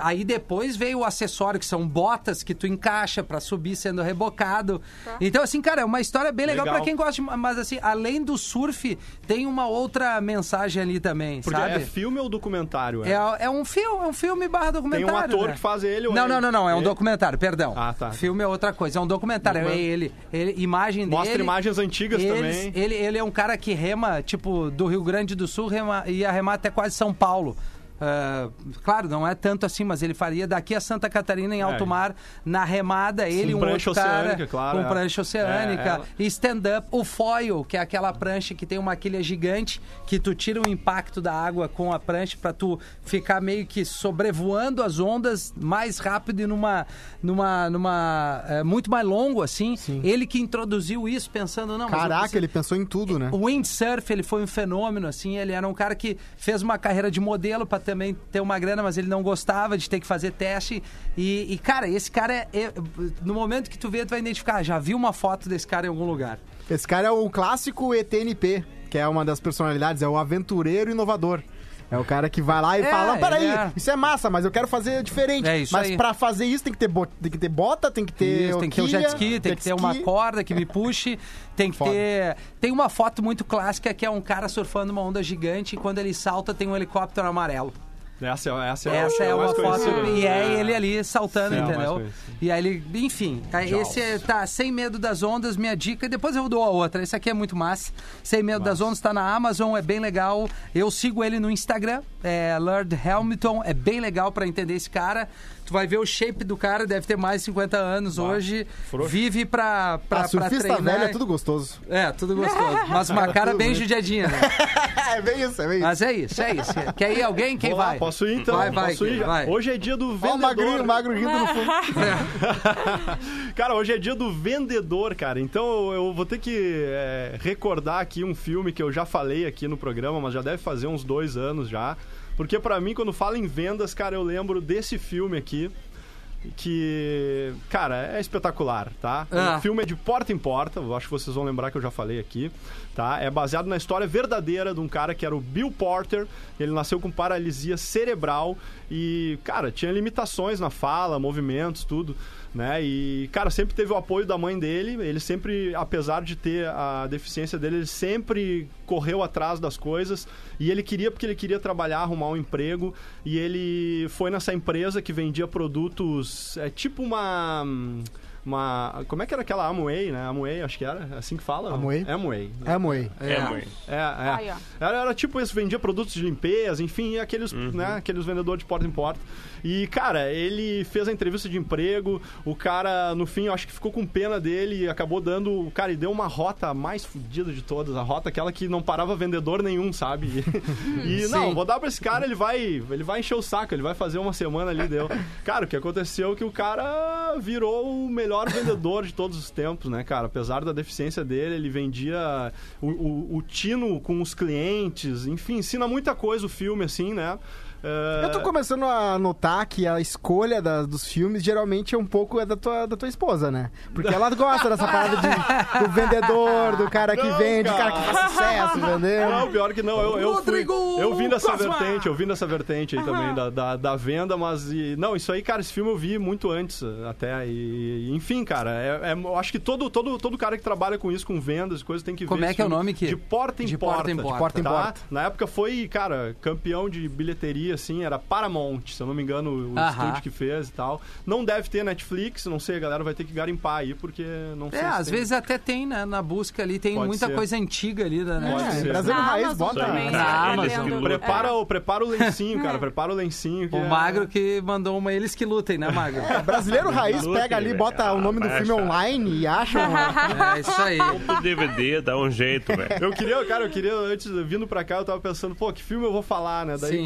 [SPEAKER 2] Aí depois veio o acessório, que são botas que tu encaixa para subir sendo rebocado. Então, assim, cara, é uma história bem legal,
[SPEAKER 5] Legal.
[SPEAKER 2] para quem gosta, de, mas assim, além do surf, tem uma outra mensagem ali também,
[SPEAKER 5] Porque
[SPEAKER 2] sabe?
[SPEAKER 5] é filme ou documentário?
[SPEAKER 2] É, é um filme, é um filme barra
[SPEAKER 5] Tem
[SPEAKER 2] documentário.
[SPEAKER 5] um ator
[SPEAKER 2] né?
[SPEAKER 5] que faz ele ou
[SPEAKER 2] Não,
[SPEAKER 5] ele?
[SPEAKER 2] não, não, não, é um
[SPEAKER 5] Ele?
[SPEAKER 2] documentário, perdão.
[SPEAKER 5] Ah, tá.
[SPEAKER 2] Filme é outra coisa, é um documentário. É ele, ele, imagem
[SPEAKER 5] Mostra
[SPEAKER 2] dele.
[SPEAKER 5] imagens antigas
[SPEAKER 2] Eles-
[SPEAKER 5] também.
[SPEAKER 2] Ele, ele é um cara que rema, tipo, do Rio Grande do Sul, rema, ia remar até quase São Paulo. Ah, claro, não é tanto assim, mas ele faria daqui a Santa Catarina em alto
[SPEAKER 5] É.
[SPEAKER 2] mar, na remada, ele e um
[SPEAKER 5] prancha
[SPEAKER 2] outro cara
[SPEAKER 5] oceânica, claro,
[SPEAKER 2] com
[SPEAKER 5] é.
[SPEAKER 2] prancha oceânica,
[SPEAKER 5] É,
[SPEAKER 2] stand-up, o foil, que é aquela prancha que tem uma quilha gigante, que tu tira o impacto da água com a prancha pra tu ficar meio que sobrevoando as ondas mais rápido e numa, numa, numa é, muito mais longo assim.
[SPEAKER 3] Sim.
[SPEAKER 2] Ele que introduziu isso pensando não,
[SPEAKER 3] Caraca,
[SPEAKER 2] preciso-
[SPEAKER 3] ele pensou em tudo, né?
[SPEAKER 2] o windsurf, ele foi um fenômeno, assim, ele era um cara que fez uma carreira de modelo pra também ter uma grana, mas ele não gostava de ter que fazer teste. E, e, cara, esse cara é, é- No momento que tu vê, tu vai identificar, já vi uma foto desse cara em algum lugar.
[SPEAKER 3] Esse cara é o clássico ETNP, que é uma das personalidades, é o aventureiro inovador. É o cara que vai lá e
[SPEAKER 2] É,
[SPEAKER 3] fala, "Não, peraí,
[SPEAKER 2] é.
[SPEAKER 3] isso é massa, mas eu quero fazer diferente.
[SPEAKER 2] É isso
[SPEAKER 3] mas
[SPEAKER 2] aí.
[SPEAKER 3] pra fazer isso tem que ter, bo- tem que ter bota, tem que ter
[SPEAKER 2] Isso, tem que ter um jet ski, tem que ter uma corda que me puxe, tem que
[SPEAKER 3] Foda.
[SPEAKER 2] ter... Tem uma foto muito clássica que é um cara surfando uma onda gigante e quando ele salta tem um helicóptero amarelo.
[SPEAKER 5] Essa, é- essa é,
[SPEAKER 2] Essa
[SPEAKER 5] a
[SPEAKER 2] é uma foto e é ele ali saltando,
[SPEAKER 5] Sim, é
[SPEAKER 2] entendeu? E aí ele, enfim, tá, esse é- tá sem medo das ondas, minha dica. Depois eu dou a outra. Esse aqui é muito massa. Sem medo das ondas tá na Amazon, é bem legal. Eu sigo ele no Instagram, é Lord Hamilton, é bem legal pra entender esse cara. Tu vai ver o shape do cara, deve ter mais de 50 anos hoje.
[SPEAKER 5] frouxo.
[SPEAKER 2] Vive pra, pra,
[SPEAKER 3] Ah, surfista
[SPEAKER 2] pra treinar.
[SPEAKER 3] velho é tudo gostoso.
[SPEAKER 2] É, tudo gostoso. Mas uma cara bem judiadinha, né?
[SPEAKER 3] é bem isso, é bem isso.
[SPEAKER 2] Mas é isso, é isso. Quer ir alguém? Quem
[SPEAKER 5] Vou lá,
[SPEAKER 2] vai?
[SPEAKER 5] Posso ir então?
[SPEAKER 2] Vai, vai,
[SPEAKER 5] Posso ir?
[SPEAKER 2] vai.
[SPEAKER 5] Hoje é dia do
[SPEAKER 3] Ó
[SPEAKER 5] vendedor.
[SPEAKER 3] o magrinho, o magro rindo no fundo.
[SPEAKER 5] cara, hoje é dia do vendedor, cara. Então eu vou ter que é, recordar aqui um filme que eu já falei aqui no programa, mas já deve fazer uns dois anos já. Porque pra mim, quando fala em vendas, cara, eu lembro desse filme aqui. Que, cara, é espetacular, tá?
[SPEAKER 2] Ah.
[SPEAKER 5] O filme é de porta em porta, eu acho que vocês vão lembrar que eu já falei aqui, tá? É baseado na história verdadeira de um cara que era o Bill Porter. Ele nasceu com paralisia cerebral e, cara, tinha limitações na fala, movimentos, tudo, né? E, cara, sempre teve o apoio da mãe dele. Ele sempre, apesar de ter a deficiência dele, ele sempre correu atrás das coisas e ele queria porque ele queria trabalhar, arrumar um emprego e ele foi nessa empresa que vendia produtos, é tipo uma uma, como é que era aquela Amway, né? Amway, acho que era, é assim que fala.
[SPEAKER 3] Amway?
[SPEAKER 5] É Amway.
[SPEAKER 3] É, Moei.
[SPEAKER 1] É, mãe.
[SPEAKER 5] É, é.
[SPEAKER 4] Aí, ó.
[SPEAKER 5] Era, era tipo isso, vendia produtos de limpeza, enfim, aqueles, né, aqueles vendedores de porta em porta. E, cara, ele fez a entrevista de emprego, o cara, no fim, eu acho que ficou com pena dele e acabou dando. Cara, e deu uma rota mais fodida de todas, a rota aquela que não parava vendedor nenhum, sabe? E, e, não, vou dar pra esse cara, ele vai, ele vai encher o saco, ele vai fazer uma semana ali, deu. Cara, o que aconteceu é que o cara virou o melhor vendedor de todos os tempos, né, cara? Apesar da deficiência dele, ele vendia o, o, o tino com os clientes, enfim, ensina muita coisa o filme, assim, né? É,
[SPEAKER 3] Eu tô começando a notar que a escolha da- dos filmes geralmente é um pouco é da tua, da tua esposa, né? Porque ela gosta dessa parada de- do vendedor, do cara que
[SPEAKER 5] Não,
[SPEAKER 3] vende, do cara que
[SPEAKER 5] cara.
[SPEAKER 3] faz sucesso, entendeu?
[SPEAKER 5] Não, pior que não, eu, eu, fui, eu vim dessa
[SPEAKER 2] Cosma!
[SPEAKER 5] vertente, eu vim dessa vertente aí também, da, da, da venda, mas e- não, isso aí, cara, esse filme eu vi muito antes até, e enfim, cara, é, é- eu acho que todo, todo, todo cara que trabalha com isso, com vendas, coisas, tem que
[SPEAKER 2] Como
[SPEAKER 5] ver
[SPEAKER 2] é
[SPEAKER 5] esse
[SPEAKER 2] que é o nome que-
[SPEAKER 5] De porta em
[SPEAKER 2] De
[SPEAKER 5] porta.
[SPEAKER 2] porta em porta.
[SPEAKER 3] De porta em
[SPEAKER 5] tá?
[SPEAKER 3] porta.
[SPEAKER 5] Na época foi, cara, campeão de bilheteria, assim, era Paramount, se eu não me engano, o
[SPEAKER 2] Aham.
[SPEAKER 5] estúdio que fez e tal. Não deve ter Netflix, não sei, a galera vai ter que garimpar aí, porque não sei
[SPEAKER 2] É,
[SPEAKER 5] se
[SPEAKER 2] às
[SPEAKER 5] tem.
[SPEAKER 2] vezes até tem, né? Na busca ali, tem
[SPEAKER 5] Pode
[SPEAKER 2] muita
[SPEAKER 5] ser.
[SPEAKER 2] coisa antiga ali, da, né?
[SPEAKER 5] Pode
[SPEAKER 3] É,
[SPEAKER 5] ser.
[SPEAKER 3] Brasil
[SPEAKER 4] Na
[SPEAKER 3] Raiz,
[SPEAKER 4] Amazon
[SPEAKER 3] bota.
[SPEAKER 4] também,
[SPEAKER 2] Na
[SPEAKER 4] né?
[SPEAKER 2] Amazon.
[SPEAKER 4] Eles que
[SPEAKER 5] Prepara,
[SPEAKER 4] É.
[SPEAKER 5] o, prepara o lencinho, cara. Prepara o lencinho. que
[SPEAKER 2] O
[SPEAKER 5] é-
[SPEAKER 2] Magro que mandou uma Eles que lutem, né, Magro?
[SPEAKER 3] Brasileiro Raiz pega ali, bota o nome do filme online e acha.
[SPEAKER 2] É isso aí.
[SPEAKER 1] O DVD dá um jeito, velho.
[SPEAKER 5] Eu queria, cara, eu queria, antes, vindo pra cá, eu tava pensando, pô, que filme eu vou falar, né? Daí,
[SPEAKER 2] Sim.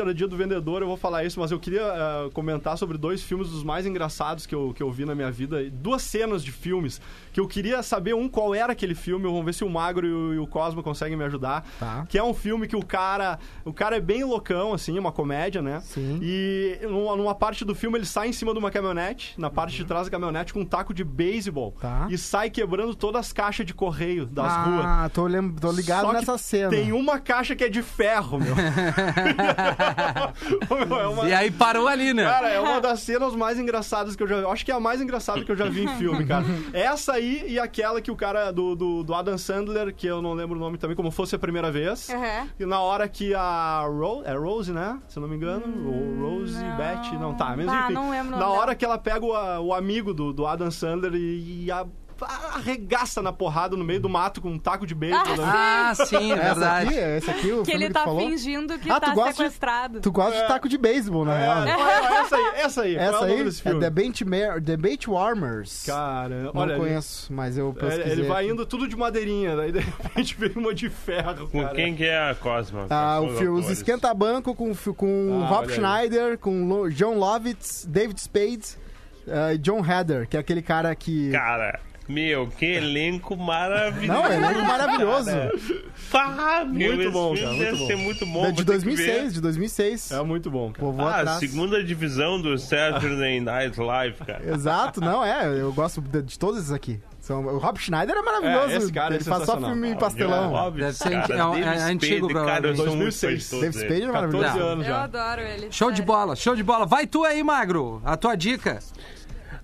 [SPEAKER 5] Hoje era dia do vendedor, eu vou falar isso, mas eu queria eh, comentar sobre dois filmes dos mais engraçados que eu, que eu vi na minha vida. Duas cenas de filmes que eu queria saber, um, qual era aquele filme. Vamos ver se o Magro e o, e o Cosmo conseguem me ajudar.
[SPEAKER 3] Tá.
[SPEAKER 5] Que é um filme que o cara. O cara é bem loucão, assim, uma comédia, né?
[SPEAKER 3] Sim.
[SPEAKER 5] E numa, numa parte do filme ele sai em cima de uma caminhonete, na parte de trás da caminhonete, com um taco de beisebol.
[SPEAKER 3] Tá.
[SPEAKER 5] E sai quebrando todas as caixas de correio das ruas.
[SPEAKER 3] Ah, tô, lem... tô ligado
[SPEAKER 5] Só que
[SPEAKER 3] nessa cena.
[SPEAKER 5] Tem uma caixa que é de ferro, meu. é uma-
[SPEAKER 2] E aí parou ali, né?
[SPEAKER 5] Cara, é uma das cenas mais engraçadas que eu já vi. Acho que é a mais engraçada que eu já vi em filme, cara. Essa aí e aquela que o cara do, do, do Adam Sandler, que eu não lembro o nome também, como fosse a primeira vez.
[SPEAKER 4] Uhum.
[SPEAKER 5] E na hora que a Rose, é Rose, né? Se eu não me engano. Ou Rose
[SPEAKER 4] não.
[SPEAKER 5] Betty, não tá. Mas
[SPEAKER 4] Ah,
[SPEAKER 5] enfim,
[SPEAKER 4] não lembro o
[SPEAKER 5] na hora
[SPEAKER 4] dela.
[SPEAKER 5] que ela pega o, o amigo do, do Adam Sandler e, e a- arregaça na porrada no meio do mato com um taco de beisebol. né?
[SPEAKER 2] Ah, sim, é
[SPEAKER 3] Essa
[SPEAKER 2] verdade.
[SPEAKER 3] aqui, esse aqui, o
[SPEAKER 4] Que
[SPEAKER 3] filme
[SPEAKER 4] ele
[SPEAKER 3] que
[SPEAKER 4] tá
[SPEAKER 3] falou.
[SPEAKER 4] fingindo que
[SPEAKER 3] Ah, tu
[SPEAKER 4] tá
[SPEAKER 3] gosta de-
[SPEAKER 4] sequestrado.
[SPEAKER 3] Tu gosta de taco de beisebol, na real.
[SPEAKER 5] É, olha, essa aí, essa aí.
[SPEAKER 3] Essa
[SPEAKER 5] é o
[SPEAKER 3] aí é
[SPEAKER 5] filme?
[SPEAKER 3] Debate, Mar- Debate Warmers.
[SPEAKER 5] Cara,
[SPEAKER 3] Não
[SPEAKER 5] olha. ele-
[SPEAKER 3] conheço, mas eu
[SPEAKER 5] é,
[SPEAKER 3] pesquisei.
[SPEAKER 5] Ele vai indo tudo de madeirinha, daí de repente vem uma de ferro.
[SPEAKER 1] Com
[SPEAKER 5] cara.
[SPEAKER 1] quem que é a Cosma?
[SPEAKER 3] Ah, o filme, os? Esquenta-Banco com, com
[SPEAKER 5] Ah,
[SPEAKER 3] Rob
[SPEAKER 5] olha aí.
[SPEAKER 3] Schneider, com Lo- John Lovitz, David Spade e John Heather, que é aquele cara que...
[SPEAKER 1] Cara, meu, que elenco maravilhoso.
[SPEAKER 3] Não, ele é maravilhoso.
[SPEAKER 1] Pá, meu,
[SPEAKER 5] Muito bom, cara,
[SPEAKER 1] deve
[SPEAKER 5] muito
[SPEAKER 1] ser muito bom. Vou
[SPEAKER 3] de
[SPEAKER 1] ter que
[SPEAKER 3] 2006,
[SPEAKER 1] ver.
[SPEAKER 3] de 2006.
[SPEAKER 5] É muito bom, cara.
[SPEAKER 3] Vou, vou
[SPEAKER 1] Ah,
[SPEAKER 3] atrás.
[SPEAKER 1] segunda divisão do Saturday Night Live, cara.
[SPEAKER 3] Exato, não, é, eu gosto de, de todos esses aqui. São, o Rob Schneider é maravilhoso.
[SPEAKER 5] É, esse cara é
[SPEAKER 3] ele faz só filme em
[SPEAKER 5] Ah,
[SPEAKER 3] pastelão.
[SPEAKER 1] Óbvio,
[SPEAKER 2] Deve ser
[SPEAKER 1] cara,
[SPEAKER 2] é um- é
[SPEAKER 1] David
[SPEAKER 2] antigo,
[SPEAKER 1] Spade, cara, eu sou muito
[SPEAKER 5] 2006.
[SPEAKER 1] fã de
[SPEAKER 3] Dave Spade é
[SPEAKER 1] eles.
[SPEAKER 5] 14
[SPEAKER 3] maravilhoso.
[SPEAKER 4] Eu adoro ele.
[SPEAKER 2] Show de
[SPEAKER 4] sério.
[SPEAKER 2] bola, show de bola. Vai tu aí, Magro, a tua dica.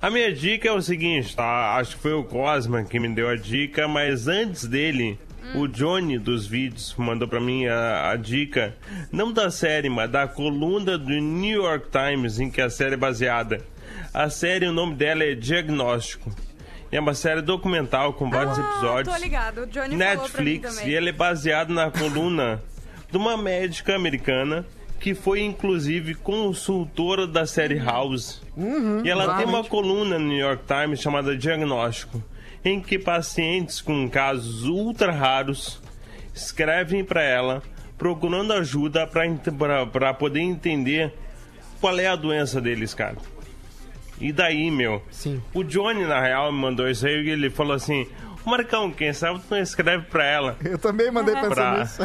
[SPEAKER 1] A minha dica é o seguinte, tá? Acho que foi o Cosma que me deu a dica, mas antes dele, o Johnny dos vídeos mandou pra mim a, a dica, não da série, mas da coluna do New York Times em que a série é baseada. A série, o nome dela é Diagnóstico. É uma série documental com vários
[SPEAKER 4] Ah,
[SPEAKER 1] episódios.
[SPEAKER 4] tô ligado. O Johnny falou pra mim
[SPEAKER 1] Netflix
[SPEAKER 4] também.
[SPEAKER 1] e ele é baseado na coluna de uma médica americana que foi inclusive consultora da série House. e ela tem uma coluna no New York Times chamada Diagnóstico, em que pacientes com casos ultra raros escrevem para ela procurando ajuda para poder entender qual é a doença deles, cara. E daí, meu?
[SPEAKER 3] Sim.
[SPEAKER 1] O Johnny, na real, me mandou isso aí e ele falou assim: Marcão, quem sabe tu não escreve pra ela.
[SPEAKER 3] Eu também mandei pensando
[SPEAKER 1] Pra-
[SPEAKER 3] nisso.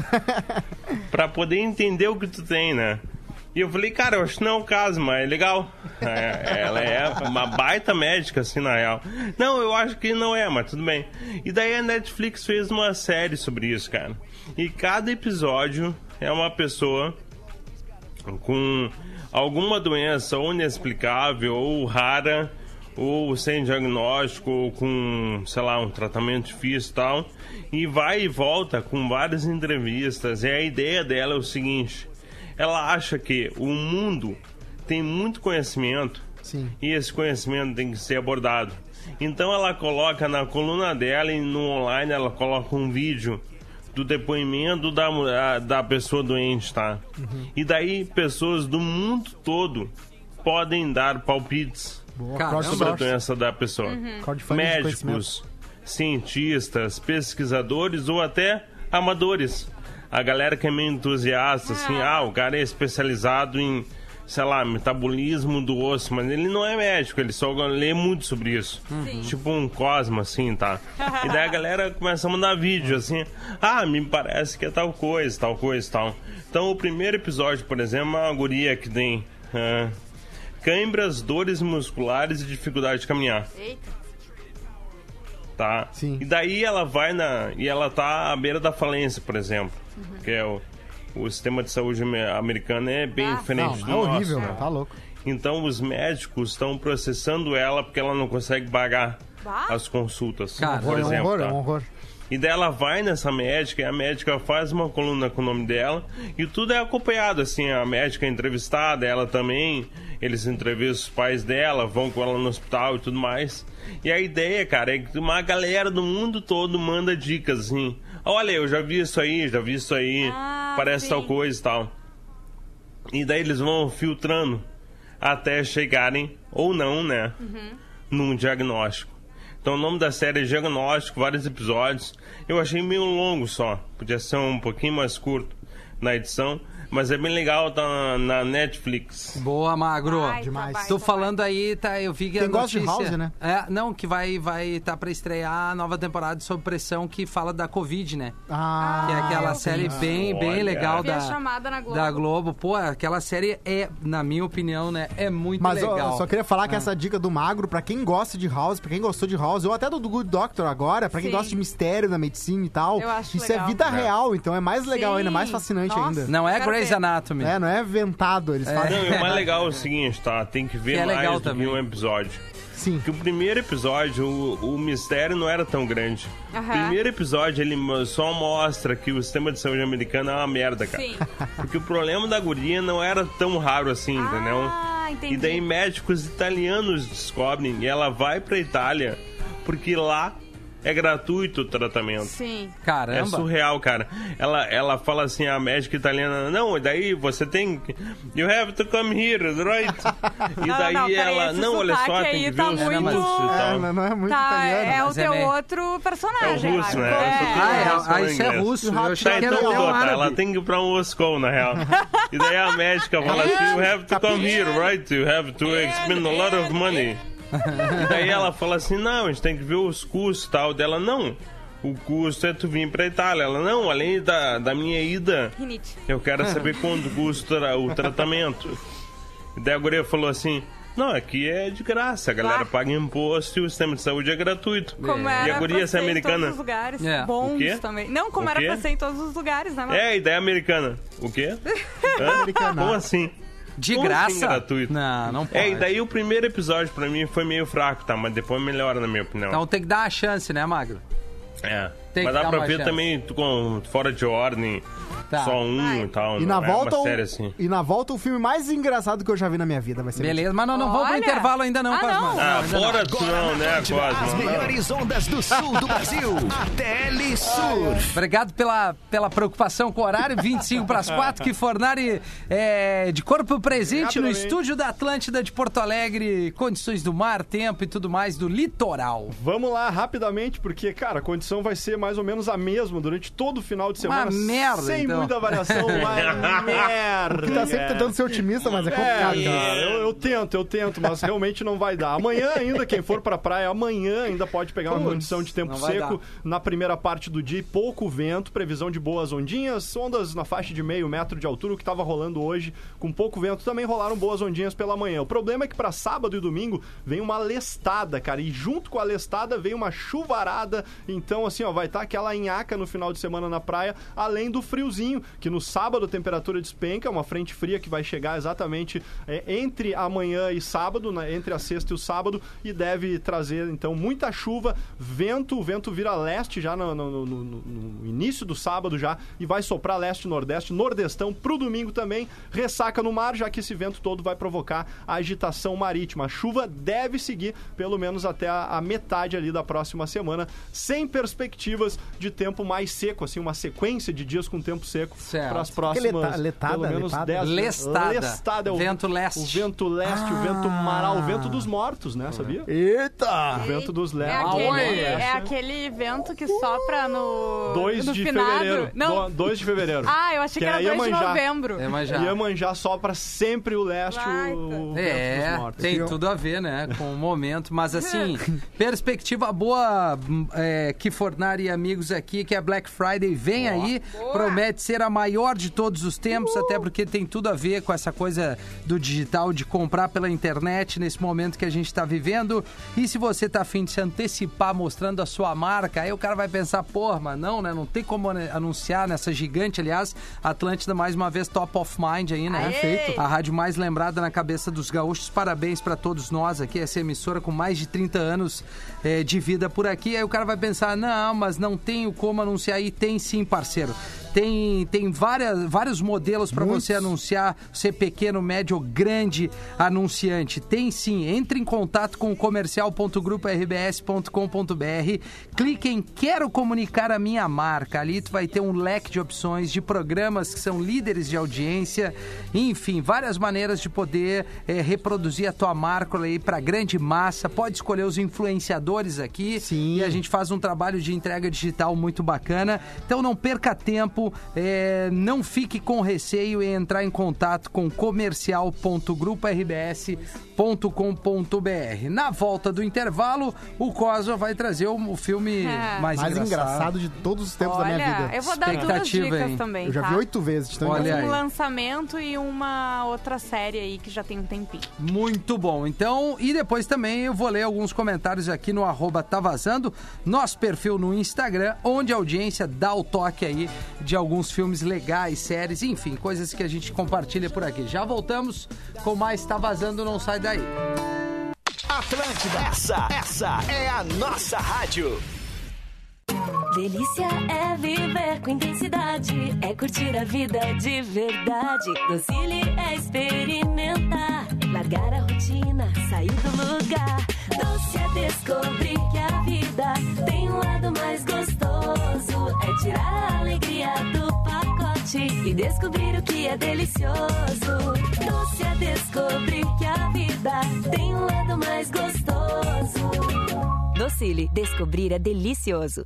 [SPEAKER 1] Pra poder entender o que tu tem, né? E eu falei, cara, eu acho que não é o caso, mas é legal. É, ela é uma baita médica, assim, na real. Não, eu acho que não é, mas tudo bem. E daí a Netflix fez uma série sobre isso, cara. E cada episódio é uma pessoa com alguma doença ou inexplicável ou rara ou sem diagnóstico ou com, sei lá, um tratamento difícil e tal, e vai e volta com várias entrevistas. E a ideia dela é o seguinte: ela acha que o mundo tem muito conhecimento
[SPEAKER 3] Sim.
[SPEAKER 1] e esse conhecimento tem que ser abordado. Então ela coloca na coluna dela e no online ela coloca um vídeo do depoimento da, da pessoa doente, tá? E daí pessoas do mundo todo podem dar palpites
[SPEAKER 3] Boa,
[SPEAKER 2] Caramba.
[SPEAKER 1] sobre a doença da pessoa.
[SPEAKER 3] Conhecimento.
[SPEAKER 1] Médicos, cientistas, pesquisadores ou até amadores. A galera que é meio entusiasta, assim, ah, o cara é especializado em, sei lá, metabolismo do osso, mas ele não é médico, ele só lê muito sobre isso. Tipo um Cosma, assim, tá? E daí a galera começa a mandar vídeo, assim, ah, me parece que é tal coisa, tal coisa, tal. Então o primeiro episódio, por exemplo, é uma guria que tem ah, câimbras, dores musculares e dificuldade de caminhar
[SPEAKER 4] Eita.
[SPEAKER 1] tá?
[SPEAKER 3] Sim.
[SPEAKER 1] E daí ela vai na. E ela tá à beira da falência, por exemplo. Que é o. O sistema de saúde ame- americano é bem
[SPEAKER 4] Ah,
[SPEAKER 1] diferente
[SPEAKER 3] Não,
[SPEAKER 1] do
[SPEAKER 3] é horrível,
[SPEAKER 1] nosso.
[SPEAKER 3] mano. Tá louco.
[SPEAKER 1] Então os médicos estão processando ela porque ela não consegue pagar
[SPEAKER 4] Bah.
[SPEAKER 1] as consultas,
[SPEAKER 2] Cara,
[SPEAKER 1] por
[SPEAKER 3] é um
[SPEAKER 1] exemplo.
[SPEAKER 3] horror,
[SPEAKER 1] tá?
[SPEAKER 3] é um horror.
[SPEAKER 1] E daí ela vai nessa médica e a médica faz uma coluna com o nome dela e tudo é acompanhado, assim, a médica é entrevistada, ela também, eles entrevistam os pais dela, vão com ela no hospital e tudo mais. E a ideia, cara, é que uma galera do mundo todo manda dicas, assim, olha, eu já vi isso aí, já vi isso aí,
[SPEAKER 4] Ah,
[SPEAKER 1] parece
[SPEAKER 4] sim.
[SPEAKER 1] tal coisa e tal. E daí eles vão filtrando até chegarem, ou não, né, num diagnóstico. Então o nome da série é Diagnóstico, vários episódios. Eu achei meio longo só, podia ser um pouquinho mais curto na edição, mas é bem legal, tá na, Netflix.
[SPEAKER 2] Boa, Magro.
[SPEAKER 4] Baita,
[SPEAKER 3] demais.
[SPEAKER 4] baita,
[SPEAKER 2] Tô
[SPEAKER 4] baita.
[SPEAKER 2] falando aí, tá? Eu vi que
[SPEAKER 3] Quem
[SPEAKER 2] a
[SPEAKER 3] gosta de. House, né?
[SPEAKER 2] É, não, que vai vai tá para estrear a nova temporada de Sob Pressão que fala da Covid, né?
[SPEAKER 3] Ah,
[SPEAKER 2] Que é aquela série
[SPEAKER 4] vi.
[SPEAKER 2] bem, bem
[SPEAKER 1] Olha.
[SPEAKER 2] legal da,
[SPEAKER 4] chamada na Globo.
[SPEAKER 2] da Globo. Pô, aquela série é, na minha opinião, né, é muito
[SPEAKER 3] Mas ó,
[SPEAKER 2] legal.
[SPEAKER 3] eu só queria falar
[SPEAKER 2] Ah.
[SPEAKER 3] que essa dica do magro, pra quem gosta de House, pra quem gostou de House, ou até do Good Doctor agora, pra quem
[SPEAKER 4] Sim.
[SPEAKER 3] gosta de mistério na medicina e tal,
[SPEAKER 4] Eu acho
[SPEAKER 3] isso
[SPEAKER 4] legal.
[SPEAKER 3] é vida real, então é mais legal
[SPEAKER 4] Sim.
[SPEAKER 3] ainda, mais fascinante
[SPEAKER 4] Nossa.
[SPEAKER 3] ainda.
[SPEAKER 2] Não é
[SPEAKER 4] Quero
[SPEAKER 2] Grey's
[SPEAKER 4] ver.
[SPEAKER 2] Anatomy.
[SPEAKER 3] É, não é inventado, eles fazem.
[SPEAKER 1] Não, e o mais legal é o seguinte, tá? Tem que ver
[SPEAKER 2] Que é
[SPEAKER 1] mais
[SPEAKER 2] legal
[SPEAKER 1] do
[SPEAKER 2] também.
[SPEAKER 1] que um episódio.
[SPEAKER 3] Sim.
[SPEAKER 1] Que o primeiro episódio, o, o mistério não era tão grande. O
[SPEAKER 4] Aham.
[SPEAKER 1] primeiro episódio, ele mo- só mostra que o sistema de saúde americano é uma merda, cara.
[SPEAKER 4] Sim.
[SPEAKER 1] Porque o problema da guria não era tão raro assim, entendeu?
[SPEAKER 4] Ah, entendi.
[SPEAKER 1] E daí médicos italianos descobrem e ela vai pra Itália porque lá é gratuito o tratamento.
[SPEAKER 4] Sim.
[SPEAKER 1] É
[SPEAKER 2] Caramba.
[SPEAKER 1] surreal, cara. Ela, ela fala assim, a médica italiana, não, daí você tem que... You have to come here, right? E
[SPEAKER 4] Não,
[SPEAKER 1] daí
[SPEAKER 4] não,
[SPEAKER 1] ela,
[SPEAKER 4] esse
[SPEAKER 1] não, olha só, tem
[SPEAKER 4] aí
[SPEAKER 1] que ver
[SPEAKER 4] tá
[SPEAKER 1] os
[SPEAKER 4] muito-
[SPEAKER 1] custos e
[SPEAKER 3] É,
[SPEAKER 1] tal.
[SPEAKER 3] não, não é muito
[SPEAKER 4] Tá,
[SPEAKER 3] italiano.
[SPEAKER 4] é o
[SPEAKER 2] é
[SPEAKER 4] teu
[SPEAKER 2] meio-
[SPEAKER 4] outro personagem.
[SPEAKER 1] É o russo, né?
[SPEAKER 4] É.
[SPEAKER 2] Ah, é, ah, isso é russo. Eu achei
[SPEAKER 1] Tá,
[SPEAKER 2] que era
[SPEAKER 1] então
[SPEAKER 2] um
[SPEAKER 1] tá, ela tem que ir pra Moscou, na real. E daí a médica fala assim, you have to come here, right? You have to expend a lot of money. E daí ela fala assim, não, a gente tem que ver os custos e tal. Dela, não, o custo é tu vir pra Itália. Ela, não, além da, da minha ida,
[SPEAKER 4] Rinite.
[SPEAKER 1] eu quero saber quanto custa o tratamento. E daí a guria falou assim, não, aqui é de graça, a galera
[SPEAKER 4] Ah.
[SPEAKER 1] paga imposto e o sistema de saúde é gratuito.
[SPEAKER 4] Como
[SPEAKER 1] E
[SPEAKER 4] era
[SPEAKER 1] a guria
[SPEAKER 4] pra ser em
[SPEAKER 1] americana...
[SPEAKER 4] todos os lugares.
[SPEAKER 2] É.
[SPEAKER 4] Bons
[SPEAKER 1] O quê?
[SPEAKER 4] também. Não, como
[SPEAKER 1] O
[SPEAKER 4] era
[SPEAKER 1] quê?
[SPEAKER 4] pra ser em todos os lugares, né, Marco?
[SPEAKER 1] É, a ideia americana. O quê? Hã?
[SPEAKER 3] Americana.
[SPEAKER 1] Como assim?
[SPEAKER 2] De
[SPEAKER 1] Como
[SPEAKER 2] graça?
[SPEAKER 1] assim gratuito?
[SPEAKER 2] Não, não pode.
[SPEAKER 1] É, e daí o primeiro episódio pra mim foi meio fraco, tá? Mas depois melhora, na minha opinião.
[SPEAKER 2] Então tem que dar uma chance, né, Magro?
[SPEAKER 1] é.
[SPEAKER 2] tem
[SPEAKER 1] Mas dá pra ver
[SPEAKER 2] chance.
[SPEAKER 1] também com fora de ordem,
[SPEAKER 2] Tá.
[SPEAKER 1] só um
[SPEAKER 4] Vai.
[SPEAKER 1] e tal.
[SPEAKER 3] E na,
[SPEAKER 1] é
[SPEAKER 3] volta,
[SPEAKER 1] uma
[SPEAKER 3] o-
[SPEAKER 1] série assim.
[SPEAKER 3] e na volta, o filme mais engraçado que eu já vi na minha vida vai ser.
[SPEAKER 2] Beleza, mas não, não vamos pro intervalo ainda não,
[SPEAKER 4] Ah,
[SPEAKER 2] Cosma.
[SPEAKER 4] não.
[SPEAKER 1] Ah,
[SPEAKER 2] ainda não.
[SPEAKER 1] fora tu não, né,
[SPEAKER 6] As
[SPEAKER 1] Cosmo?
[SPEAKER 6] melhores ondas do sul do Brasil. ATL Surf.
[SPEAKER 2] Obrigado pela, pela preocupação com o horário. 25 para as 4, que Fornari é, de corpo presente no
[SPEAKER 5] Rapidamente.
[SPEAKER 2] estúdio da Atlântida de Porto Alegre. Condições do mar, tempo e tudo mais do litoral.
[SPEAKER 5] Vamos lá rapidamente, porque, cara, a condição vai ser mais ou menos a mesma durante todo o final de semana.
[SPEAKER 2] Uma merda,
[SPEAKER 5] Sem
[SPEAKER 2] então.
[SPEAKER 5] Muita variação, uma merda.
[SPEAKER 3] Tá sempre tentando ser otimista, mas é complicado.
[SPEAKER 5] É,
[SPEAKER 3] cara.
[SPEAKER 5] eu, eu tento, eu tento, mas realmente não vai dar. Amanhã ainda, quem for pra praia, amanhã ainda pode pegar uma condição de tempo seco
[SPEAKER 2] dar.
[SPEAKER 5] na primeira parte do dia, e pouco vento, previsão de boas ondinhas, ondas na faixa de meio metro de altura, o que tava rolando hoje, com pouco vento, também rolaram boas ondinhas pela manhã. O problema é que pra sábado e domingo vem uma lestada, cara, e junto com a lestada vem uma chuvarada, então assim, ó, vai estar aquela nhaca no final de semana na praia, além do friozinho, que no sábado a temperatura despenca, uma frente fria que vai chegar exatamente é, entre amanhã e sábado, né, entre a sexta e o sábado, e deve trazer então muita chuva, vento, o vento vira leste já no, no- no- no- início do sábado já, e vai soprar leste, nordeste, nordestão pro domingo também, ressaca no mar, já que esse vento todo vai provocar agitação marítima. A chuva deve seguir pelo menos até a, a metade ali da próxima semana, sem perspectivas de tempo mais seco, assim, uma sequência de dias com tempo seco
[SPEAKER 2] Certo.
[SPEAKER 5] para as próximas
[SPEAKER 3] leta- letada,
[SPEAKER 5] pelo menos
[SPEAKER 3] letada?
[SPEAKER 5] 10
[SPEAKER 2] Lestada.
[SPEAKER 5] Lestada é o
[SPEAKER 2] Vento leste.
[SPEAKER 5] O vento leste, o vento maral, o vento dos mortos, né? Sabia?
[SPEAKER 3] Eita!
[SPEAKER 5] O vento dos
[SPEAKER 4] É
[SPEAKER 5] lestes.
[SPEAKER 4] aquele, é
[SPEAKER 5] Leste.
[SPEAKER 4] aquele vento que sopra no.
[SPEAKER 5] 2
[SPEAKER 4] no
[SPEAKER 5] de
[SPEAKER 4] finado.
[SPEAKER 5] fevereiro.
[SPEAKER 4] Não.
[SPEAKER 5] 2 de fevereiro.
[SPEAKER 4] Ah, eu achei que,
[SPEAKER 5] Que
[SPEAKER 4] era
[SPEAKER 5] é
[SPEAKER 4] 2 de
[SPEAKER 5] Iemanjá.
[SPEAKER 4] novembro.
[SPEAKER 2] É, mas já.
[SPEAKER 5] Iemanjá sopra sempre o leste,
[SPEAKER 4] Vai,
[SPEAKER 5] o, o
[SPEAKER 2] É,
[SPEAKER 5] vento dos mortos.
[SPEAKER 2] tem tudo a ver, né, com o momento. Mas assim, perspectiva boa hum, é, que Fornari e amigos aqui, que a Black Friday vem aí, promete ser a maior de todos os tempos, até porque tem tudo a ver com essa coisa do digital, de comprar pela internet nesse momento que a gente está vivendo. E se você tá afim de se antecipar mostrando a sua marca, aí o cara vai pensar, porra, mas não, né? Não tem como anunciar nessa gigante, aliás, Atlântida mais uma vez top of mind aí, né?
[SPEAKER 4] Aê!
[SPEAKER 2] Feito. A rádio mais lembrada na cabeça dos gaúchos. Parabéns pra todos nós aqui, essa emissora com mais de 30 anos eh, de vida por aqui. Aí o cara vai pensar: não, mas não tenho como anunciar. E tem sim, parceiro. Tem, tem várias, vários modelos para você anunciar, ser pequeno, médio ou grande anunciante. Tem sim. Entre em contato com o comercial.grupo-rbs.com.br. Clique em Quero comunicar a minha marca. Ali tu vai ter um leque de opções de programas que são líderes de audiência. Enfim, várias maneiras de poder eh, reproduzir a tua marca aí para grande massa. Pode escolher os influenciadores aqui.
[SPEAKER 3] Sim.
[SPEAKER 2] E a gente faz um trabalho de entrega digital muito bacana. Então não perca tempo, eh, não fique com receio em entrar em contato com comercial.grupo-rbs.com.br. Na volta do intervalo, o Cosma vai trazer o, filme
[SPEAKER 4] É.
[SPEAKER 2] mais,
[SPEAKER 3] Mais engraçado de todos os tempos da minha
[SPEAKER 4] Olha,
[SPEAKER 3] vida.
[SPEAKER 4] eu vou dar duas
[SPEAKER 2] Expectativa,
[SPEAKER 4] dicas
[SPEAKER 2] hein?
[SPEAKER 4] também.
[SPEAKER 3] Eu já
[SPEAKER 4] tá?
[SPEAKER 3] vi oito vezes. de tão
[SPEAKER 2] Olha
[SPEAKER 3] engraçado.
[SPEAKER 4] Um lançamento e uma outra série aí que já tem um tempinho.
[SPEAKER 2] Muito bom. Então, e depois também eu vou ler alguns comentários aqui no arroba tá vazando, nosso perfil no Instagram, onde a audiência dá o toque aí de alguns filmes legais, séries, enfim, coisas que a gente compartilha por aqui. Já voltamos com mais Tá Vazando, não sai daí.
[SPEAKER 6] Atlântida. Essa, essa é a nossa rádio.
[SPEAKER 8] Delícia é viver com intensidade, é curtir a vida de verdade. Docile é experimentar, largar a rotina, sair do lugar. Doce é descobrir que a vida tem um lado mais gostoso é tirar a alegria do pacote e descobrir o que é delicioso. Doce é descobrir que a vida tem um lado mais gostoso.
[SPEAKER 9] Docile, descobrir é delicioso.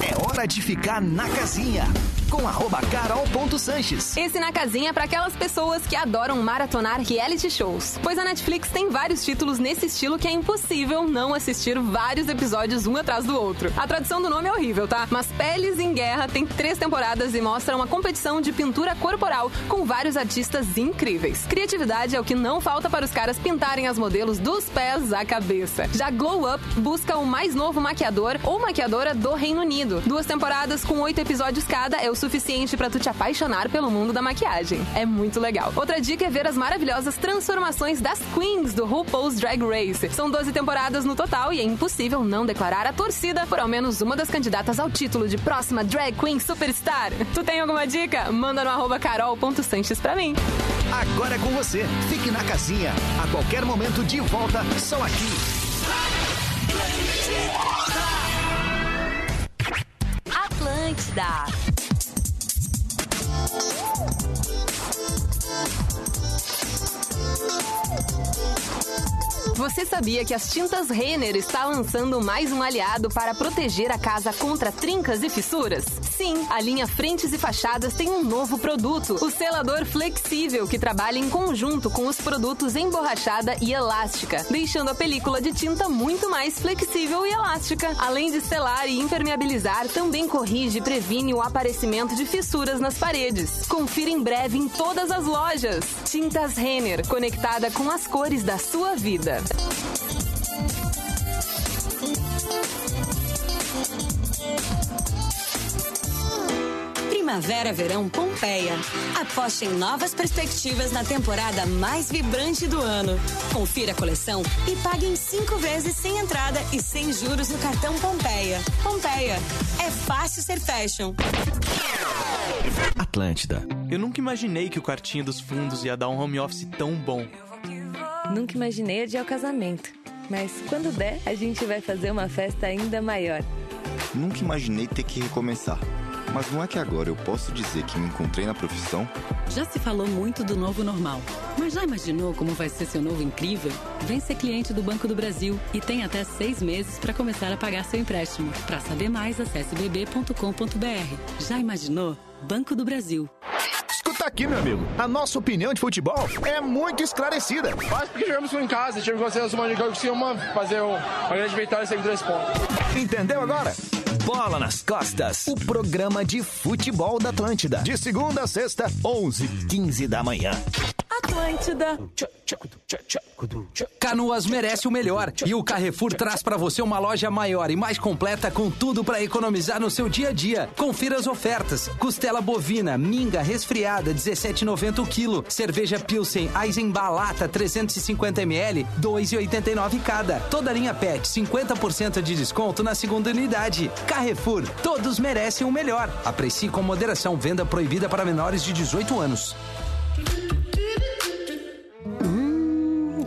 [SPEAKER 6] É hora de ficar na casinha. Com arroba carol.sanches.
[SPEAKER 9] Esse na casinha é para aquelas pessoas que adoram maratonar reality shows. Pois a Netflix tem vários títulos nesse estilo que é impossível não assistir vários episódios um atrás do outro. A tradução do nome é horrível, tá? Mas Peles em Guerra tem três temporadas e mostra uma competição de pintura corporal com vários artistas incríveis. Criatividade é o que não falta para os caras pintarem as modelos dos pés à cabeça. Já Glow Up busca o mais novo maquiador ou maquiadora do Reino Unido. Duas temporadas com oito episódios cada é o suficiente para tu te apaixonar pelo mundo da maquiagem. É muito legal. Outra dica é ver as maravilhosas transformações das queens do RuPaul's Drag Race. São 12 temporadas no total e é impossível não declarar a torcida por ao menos uma das candidatas ao título de próxima Drag Queen Superstar. Tu tem alguma dica? Manda no arroba carol.sanches pra mim.
[SPEAKER 6] Agora é com você. Fique na casinha. A qualquer momento de volta, só aqui.
[SPEAKER 9] Atlântida. Você sabia que as tintas Renner está lançando mais um aliado para proteger a casa contra trincas e fissuras? Sim, a linha Frentes e Fachadas tem um novo produto, o selador flexível, que trabalha em conjunto com os produtos emborrachada e elástica, deixando a película de tinta muito mais flexível e elástica. Além de selar e impermeabilizar, também corrige e previne o aparecimento de fissuras nas paredes. Confira em breve em todas as lojas. Tintas Renner, conectada com as cores da sua vida.
[SPEAKER 10] Primavera Verão Pompeia. Aposte em novas perspectivas na temporada mais vibrante do ano. Confira a coleção e pague em cinco vezes sem entrada e sem juros no cartão Pompeia. Pompeia. É fácil ser fashion.
[SPEAKER 11] Atlântida. Eu nunca imaginei que o quartinho dos fundos ia dar um home office tão bom.
[SPEAKER 12] Nunca imaginei adiar o casamento. Mas quando der, a gente vai fazer uma festa ainda maior.
[SPEAKER 13] Nunca imaginei ter que recomeçar. Mas não é que agora eu posso dizer que me encontrei na profissão?
[SPEAKER 14] Já se falou muito do novo normal. Mas já imaginou como vai ser seu novo incrível? Vem ser cliente do Banco do Brasil e tem até seis meses para começar a pagar seu empréstimo. Para saber mais, acesse bb.com.br. Já imaginou? Banco do Brasil.
[SPEAKER 6] Escuta aqui, meu amigo. A nossa opinião de futebol é muito esclarecida.
[SPEAKER 15] Mas porque jogamos em casa, tive que fazer uma fazer uma grande vitória sem três pontos.
[SPEAKER 6] Entendeu agora? Bola nas costas. O programa de futebol da Atlântida. De segunda a sexta, 11 15 da manhã.
[SPEAKER 9] Atlântida.
[SPEAKER 2] Canoas merece o melhor e o Carrefour traz para você uma loja maior e mais completa com tudo para economizar no seu dia a dia. Confira as ofertas: costela bovina, minga resfriada 17,90 o quilo, cerveja Pilsen Eisenbach lata 350 ml 2,89 cada. Toda linha PET 50% de desconto na segunda unidade. Carrefour, todos merecem o melhor. Aprecie com moderação. Venda proibida para menores de 18 anos.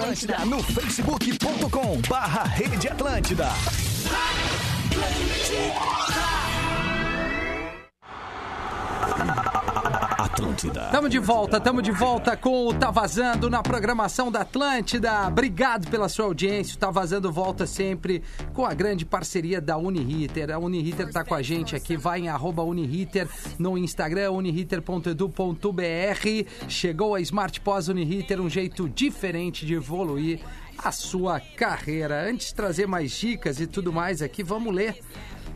[SPEAKER 6] Atlântida no facebook.com barra Rede Atlântida. Atlântida.
[SPEAKER 2] Tamo de volta, tamo de volta com o Tá Vazando na programação da Atlântida. Obrigado pela sua audiência. O Tá Vazando volta sempre com a grande parceria da Uniriter. A Uniriter tá com a gente aqui. Vai em arroba Uniriter no Instagram, uniriter.edu.br. Chegou a Smart Pós Uniriter, um jeito diferente de evoluir a sua carreira. Antes de trazer mais dicas e tudo mais aqui, vamos ler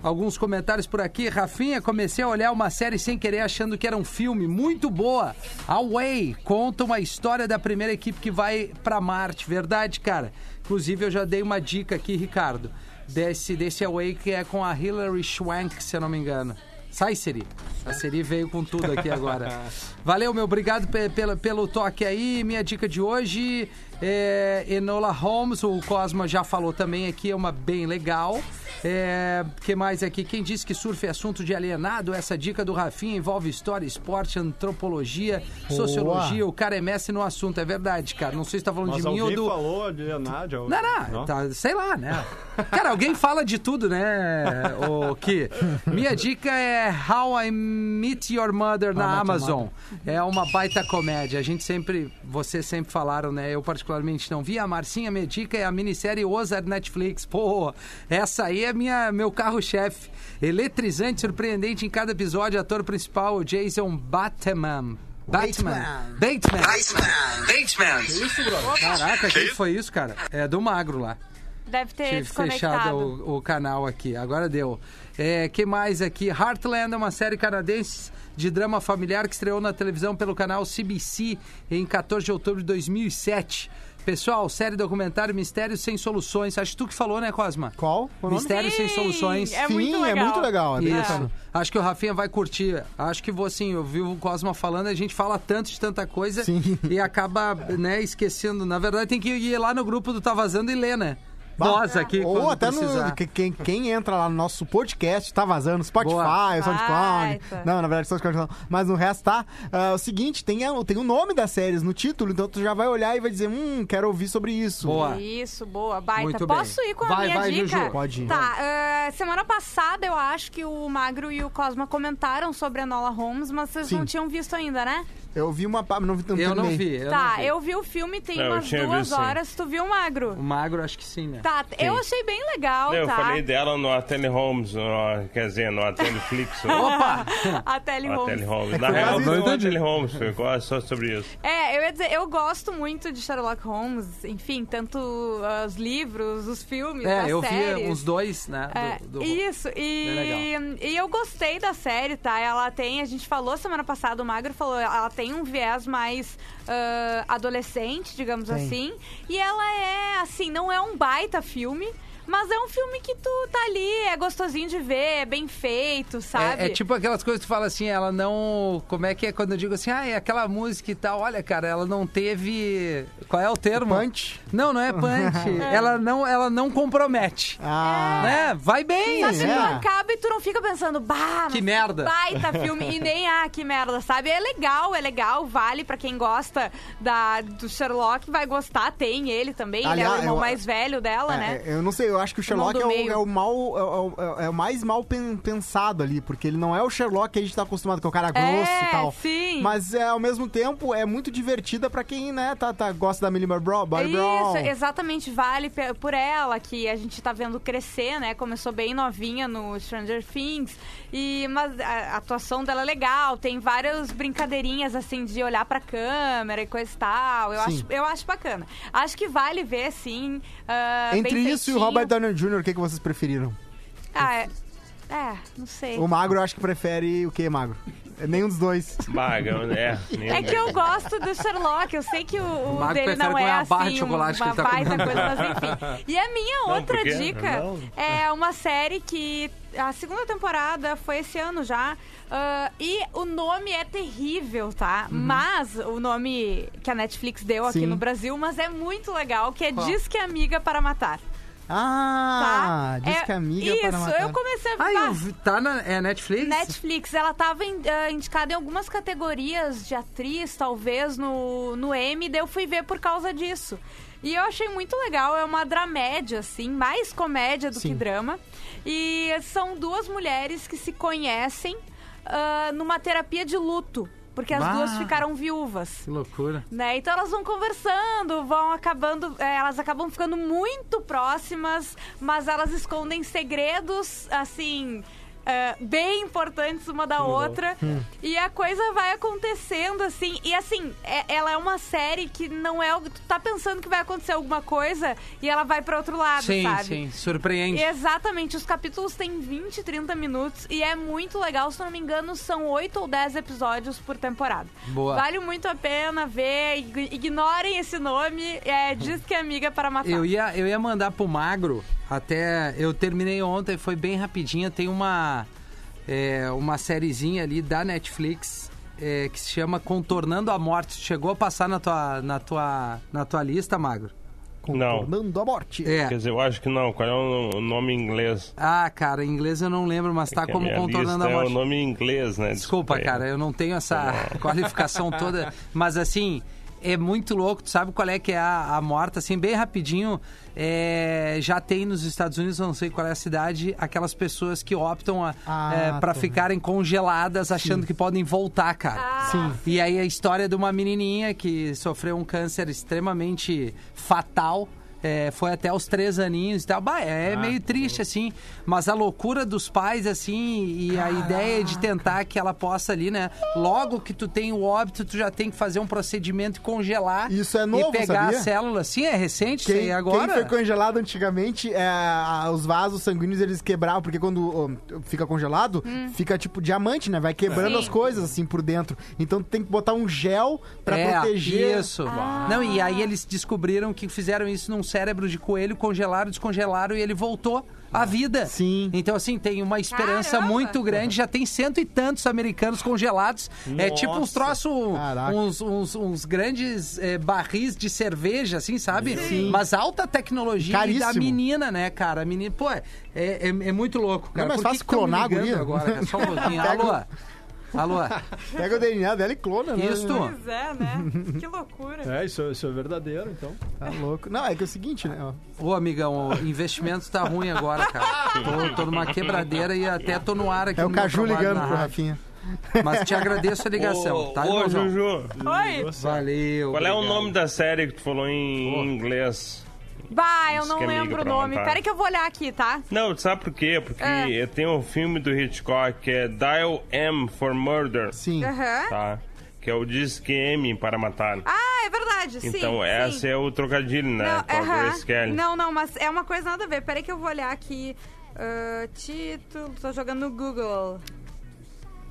[SPEAKER 2] alguns comentários por aqui. Rafinha, comecei a olhar uma série sem querer, achando que era um filme. Muito boa. Away conta uma história da primeira equipe que vai para Marte. Verdade, cara? Inclusive, eu já dei uma dica aqui, Ricardo. desse, desse Away que é com a Hilary Swank, se eu não me engano. Sai, Siri. A Siri veio com tudo aqui agora. Valeu, meu. Obrigado pe- pelo, pelo toque aí. Minha dica de hoje é Enola Holmes. O Cosma já falou também aqui. É uma bem legal. É, que mais aqui? Quem disse que surf é assunto de alienado? Essa dica do Rafinha envolve história, esporte, antropologia,
[SPEAKER 5] Boa.
[SPEAKER 2] sociologia. O cara é mestre no assunto. É verdade, cara. Não sei se tá falando
[SPEAKER 5] Mas
[SPEAKER 2] de mim ou do...
[SPEAKER 5] falou de Nádia?
[SPEAKER 2] Não, não, Tá, sei lá, né? Cara, alguém fala de tudo, né, o que? Minha dica é How I Meet Your Mother na
[SPEAKER 3] How
[SPEAKER 2] Amazon. É uma baita comédia. A gente sempre, vocês sempre falaram, né? Eu particularmente não vi. A Marcinha, minha dica é a minissérie Ozark Netflix. Pô, essa aí é minha, meu carro-chefe. Eletrizante, surpreendente em cada episódio. Ator principal, o Jason Bateman. Batman. Bateman.
[SPEAKER 16] Bateman.
[SPEAKER 2] Que isso, brother? Caraca, quem foi isso, cara? É do Magro lá.
[SPEAKER 4] Deve ter
[SPEAKER 2] Tive fechado o, o canal aqui. Agora deu. É, que mais aqui? Heartland é uma série canadense de drama familiar que estreou na televisão pelo canal CBC em 14 de outubro de 2007. Pessoal, série documentário Mistérios Sem Soluções. Acho que tu que falou, né, Cosma?
[SPEAKER 3] Qual?
[SPEAKER 2] Mistérios Sem
[SPEAKER 3] Sim,
[SPEAKER 2] Soluções.
[SPEAKER 3] é muito Sim, é legal. muito legal, é
[SPEAKER 2] Isso. Acho que o Rafinha vai curtir. Acho que vou, assim, eu vi o Cosma falando, a gente fala tanto de tanta coisa e acaba, né, esquecendo. Na verdade, tem que ir lá no grupo do Tá Vazando e ler, né? Nós aqui,
[SPEAKER 3] Ou até
[SPEAKER 2] precisar.
[SPEAKER 3] no. que- Quem, quem entra lá no nosso podcast tá vazando. Spotify,
[SPEAKER 2] Boa.
[SPEAKER 3] SoundCloud.
[SPEAKER 2] Baita.
[SPEAKER 3] Não, na verdade, SoundCloud não. Mas no resto tá. Ah, o seguinte, tem, a- tem o nome das séries no título, então tu já vai olhar e vai dizer, hum, quero ouvir sobre isso.
[SPEAKER 4] Isso, boa, baita.
[SPEAKER 3] Muito bem.
[SPEAKER 4] Posso ir com a
[SPEAKER 3] Vai,
[SPEAKER 4] minha
[SPEAKER 3] vai,
[SPEAKER 4] dica?
[SPEAKER 3] Juju. Pode ir.
[SPEAKER 4] Tá, ah, semana passada eu acho que o Magro e o Cosma comentaram sobre a Nola Holmes, mas vocês
[SPEAKER 3] Sim.
[SPEAKER 4] não tinham visto ainda, né?
[SPEAKER 3] Eu vi uma. pa- Não vi não
[SPEAKER 2] Eu não vi. Eu
[SPEAKER 4] tá,
[SPEAKER 2] não vi.
[SPEAKER 4] eu vi o filme tem
[SPEAKER 1] Não, eu
[SPEAKER 4] umas
[SPEAKER 1] tinha
[SPEAKER 4] duas
[SPEAKER 1] visto, sim.
[SPEAKER 4] horas. Tu viu o Magro?
[SPEAKER 2] O Magro, acho que sim, né?
[SPEAKER 4] Tá, eu achei bem legal,
[SPEAKER 1] Eu
[SPEAKER 4] tá?
[SPEAKER 1] falei dela no Ateli Holmes, no- quer dizer, no Teleflix.
[SPEAKER 4] Opa! a Telly
[SPEAKER 1] A
[SPEAKER 4] Holmes.
[SPEAKER 3] É
[SPEAKER 1] Na real, não é Tele Holmes, foi quase só sobre isso.
[SPEAKER 4] É, eu ia dizer, eu gosto muito de Sherlock Holmes, enfim, tanto ah, os livros, os filmes,
[SPEAKER 2] É,
[SPEAKER 4] as
[SPEAKER 2] eu
[SPEAKER 4] séries.
[SPEAKER 2] vi uns dois, né?
[SPEAKER 4] É,
[SPEAKER 2] do- do-
[SPEAKER 4] isso, e, e eu gostei da série, tá? Ela tem, a gente falou semana passada, o Magro falou, ela tem um viés mais ah, adolescente, digamos
[SPEAKER 2] Tem.
[SPEAKER 4] assim. E ela é, assim, não é um baita filme, mas é um filme que tu tá ali, é gostosinho de ver, é bem feito, sabe?
[SPEAKER 2] É, é tipo aquelas coisas que tu fala assim, ela não. Como é que é quando eu digo assim, ah, é aquela música e tal. Olha, cara, ela não teve. Qual é o termo?
[SPEAKER 3] Punch?
[SPEAKER 2] Não, não é punch.
[SPEAKER 4] É.
[SPEAKER 2] ela, não, ela não compromete.
[SPEAKER 3] Ah.
[SPEAKER 2] Né? Vai bem.
[SPEAKER 4] Sabe,
[SPEAKER 2] assim.
[SPEAKER 4] tu acaba e tu não fica pensando, bah,
[SPEAKER 2] Que merda.
[SPEAKER 4] Baita filme. E nem, ah, que merda, sabe? É legal, é legal, vale pra quem gosta da, do Sherlock, vai gostar, tem ele também, ele é o
[SPEAKER 3] Aliás,
[SPEAKER 4] irmão
[SPEAKER 3] eu-
[SPEAKER 4] mais velho dela,
[SPEAKER 3] É,
[SPEAKER 4] né?
[SPEAKER 3] Eu não sei, eu acho que o Sherlock
[SPEAKER 4] do
[SPEAKER 3] é o, é o mal, é o, é o mais mal pen- pensado ali, porque ele não é o Sherlock que a gente tá acostumado com o cara grosso
[SPEAKER 4] É,
[SPEAKER 3] e tal.
[SPEAKER 4] sim.
[SPEAKER 3] Mas é, ao mesmo tempo é muito divertida pra quem, né, tá, tá- gosta da Millie Bro, Bobby
[SPEAKER 4] Isso,
[SPEAKER 3] Brown.
[SPEAKER 4] exatamente, vale por ela, que a gente tá vendo crescer, né? Começou bem novinha no Stranger Things. E, mas a atuação dela é legal, tem várias brincadeirinhas, assim, de olhar pra câmera e coisa e tal. Eu,
[SPEAKER 3] Sim.
[SPEAKER 4] acho, eu acho bacana. Acho que vale ver, sim. ah,
[SPEAKER 3] Entre isso e o
[SPEAKER 4] feitinho.
[SPEAKER 3] Robert Downey Jr., o que, que vocês preferiram?
[SPEAKER 4] Ah, é. É, não sei.
[SPEAKER 3] O Magro eu acho que prefere o que, Magro? É Nenhum dos dois.
[SPEAKER 1] Maga, é.
[SPEAKER 4] É que eu gosto do Sherlock, eu sei que o, o
[SPEAKER 2] Magro
[SPEAKER 4] dele não é
[SPEAKER 2] uma barra de
[SPEAKER 4] assim,
[SPEAKER 2] chocolate que
[SPEAKER 4] uma
[SPEAKER 2] ele tá
[SPEAKER 4] baita
[SPEAKER 2] comendo.
[SPEAKER 4] coisa, mas enfim. E a minha
[SPEAKER 2] Não,
[SPEAKER 4] outra
[SPEAKER 2] por quê?
[SPEAKER 4] dica
[SPEAKER 2] Não.
[SPEAKER 4] é uma série que a segunda temporada foi esse ano já. ah, e o nome é terrível, tá? Mas o nome que a Netflix deu aqui
[SPEAKER 3] Sim.
[SPEAKER 4] no Brasil, mas é muito legal, que é
[SPEAKER 3] Qual?
[SPEAKER 4] Diz que Amiga para Matar.
[SPEAKER 3] Ah, diz
[SPEAKER 4] É,
[SPEAKER 3] que amiga
[SPEAKER 4] Isso,
[SPEAKER 3] para matar.
[SPEAKER 4] eu comecei a
[SPEAKER 2] Ah,
[SPEAKER 4] ah,
[SPEAKER 2] eu tá na é Netflix?
[SPEAKER 4] Netflix, ela tava in- ah, indicada em algumas categorias de atriz, talvez, no, no Emmy, daí eu fui ver por causa disso. E eu achei muito legal, é uma dramédia, assim, mais comédia do que
[SPEAKER 3] Sim.
[SPEAKER 4] drama. E são duas mulheres que se conhecem ah, numa terapia de luto, porque as
[SPEAKER 2] Bah.
[SPEAKER 4] duas ficaram viúvas.
[SPEAKER 2] Que loucura.
[SPEAKER 4] Né? Então elas vão conversando, vão acabando, é, elas acabam ficando muito próximas, mas elas escondem segredos, assim, é, bem importantes uma da outra.
[SPEAKER 3] Hum.
[SPEAKER 4] E a coisa vai acontecendo, assim. E assim, é- ela é uma série que não é. Tu tá pensando que vai acontecer alguma coisa e ela vai pra outro lado,
[SPEAKER 2] Sim,
[SPEAKER 4] sabe?
[SPEAKER 2] sim, surpreende.
[SPEAKER 4] Exatamente, os capítulos têm 20, 30 minutos e é muito legal. Se não me engano, são 8 ou 10 episódios por temporada.
[SPEAKER 2] Boa.
[SPEAKER 4] Vale muito a pena ver. ig- Ignorem esse nome. É, diz que é amiga para matar.
[SPEAKER 2] Eu ia, eu ia mandar pro Magro Até eu terminei ontem, foi bem rapidinha. Tem uma, é, uma sériezinha ali da Netflix é, que se chama Contornando a Morte. Chegou a passar na tua, na tua, na tua lista, Magro?
[SPEAKER 1] Não.
[SPEAKER 3] Contornando a morte.
[SPEAKER 2] É.
[SPEAKER 1] Quer dizer, eu acho que não. Qual é o nome em inglês?
[SPEAKER 2] Ah, cara, em inglês eu não lembro, mas tá
[SPEAKER 1] Que a
[SPEAKER 2] como
[SPEAKER 1] minha
[SPEAKER 2] Contornando a Morte.
[SPEAKER 1] É o nome em inglês, né?
[SPEAKER 2] Desculpa,
[SPEAKER 1] aí.
[SPEAKER 2] cara, eu não tenho essa qualificação toda, mas assim, é muito louco, tu sabe qual é que é a, a morta, assim, bem rapidinho, é, já tem nos Estados Unidos, eu não sei qual é a cidade, aquelas pessoas que optam a,
[SPEAKER 3] Ah,
[SPEAKER 2] é, para
[SPEAKER 3] tô
[SPEAKER 2] ficarem congeladas achando que podem voltar, cara.
[SPEAKER 3] Sim.
[SPEAKER 2] E aí a história de uma menininha que sofreu um câncer extremamente fatal. É, foi até os três aninhos e tal. Bah, é meio triste, assim. Mas a loucura dos pais, assim, e a ideia de tentar que ela possa ali, né? Logo que tu tem o óbito, tu já tem que fazer um procedimento e congelar.
[SPEAKER 3] Isso é novo,
[SPEAKER 2] E pegar
[SPEAKER 3] sabia?
[SPEAKER 2] as células. Sim, é recente isso
[SPEAKER 3] Quem,
[SPEAKER 2] aí agora.
[SPEAKER 3] quem foi congelado antigamente, é, a- os vasos sanguíneos eles quebravam, porque quando ó, fica congelado, fica tipo diamante, né? Vai quebrando
[SPEAKER 4] Sim.
[SPEAKER 3] as coisas assim por dentro. Então tu tem que botar um gel pra
[SPEAKER 2] é,
[SPEAKER 3] proteger.
[SPEAKER 2] Isso. Não, e aí eles descobriram que fizeram isso num cérebro de coelho, congelaram, descongelaram e ele voltou à vida.
[SPEAKER 3] Sim.
[SPEAKER 2] Então, assim, tem uma esperança
[SPEAKER 4] Caramba!
[SPEAKER 2] muito grande. Já tem cento e tantos americanos congelados. É tipo uns troços, uns, uns, uns grandes é, barris de cerveja, assim, sabe?
[SPEAKER 3] Sim.
[SPEAKER 2] Mas alta tecnologia e da
[SPEAKER 3] Caríssimo.
[SPEAKER 2] menina, né, cara? A menina, pô, é, é, é muito louco, cara.
[SPEAKER 3] Não é mais
[SPEAKER 2] Por que
[SPEAKER 3] fácil
[SPEAKER 2] que
[SPEAKER 3] clonar a guria?
[SPEAKER 2] agora, cara? Só um pouquinho. Alô? Alô?
[SPEAKER 3] Pega o DNA dela e clona, né?
[SPEAKER 2] Isso.
[SPEAKER 4] Pois é, né? Que loucura.
[SPEAKER 5] É, isso, isso é verdadeiro, então.
[SPEAKER 3] Tá louco. Não, é que é o seguinte, né? ó.
[SPEAKER 2] Ô, amigão, o investimento tá ruim agora, cara. Tô, tô numa quebradeira e até tô no ar aqui.
[SPEAKER 3] É o
[SPEAKER 2] no meu
[SPEAKER 3] Caju
[SPEAKER 2] trabalho
[SPEAKER 3] ligando
[SPEAKER 2] na
[SPEAKER 3] pro
[SPEAKER 2] rádio.
[SPEAKER 3] Rafinha.
[SPEAKER 2] Mas te agradeço a ligação,
[SPEAKER 1] Ô,
[SPEAKER 2] tá,
[SPEAKER 1] ô,
[SPEAKER 2] irmãozão?
[SPEAKER 1] Juju,
[SPEAKER 4] Oi?
[SPEAKER 2] Valeu.
[SPEAKER 1] qual é o
[SPEAKER 2] obrigado.
[SPEAKER 1] nome da série que tu falou em inglês?
[SPEAKER 4] Bah, eu não
[SPEAKER 1] que é
[SPEAKER 4] lembro o nome. Pera que eu vou olhar aqui, tá?
[SPEAKER 1] Não, sabe por quê? Porque
[SPEAKER 4] É.
[SPEAKER 1] tem um filme do Hitchcock que é Dial M for Murder,
[SPEAKER 3] Sim.
[SPEAKER 4] Aham.
[SPEAKER 1] tá? Que é o Disque M para matar.
[SPEAKER 4] Ah, é verdade, sim.
[SPEAKER 1] então,
[SPEAKER 4] sim.
[SPEAKER 1] essa é o trocadilho, né?
[SPEAKER 4] Não.
[SPEAKER 1] Grace Kelly.
[SPEAKER 4] não, não, mas é uma coisa nada a ver. Peraí que eu vou olhar aqui. Ah, título, tô jogando no Google.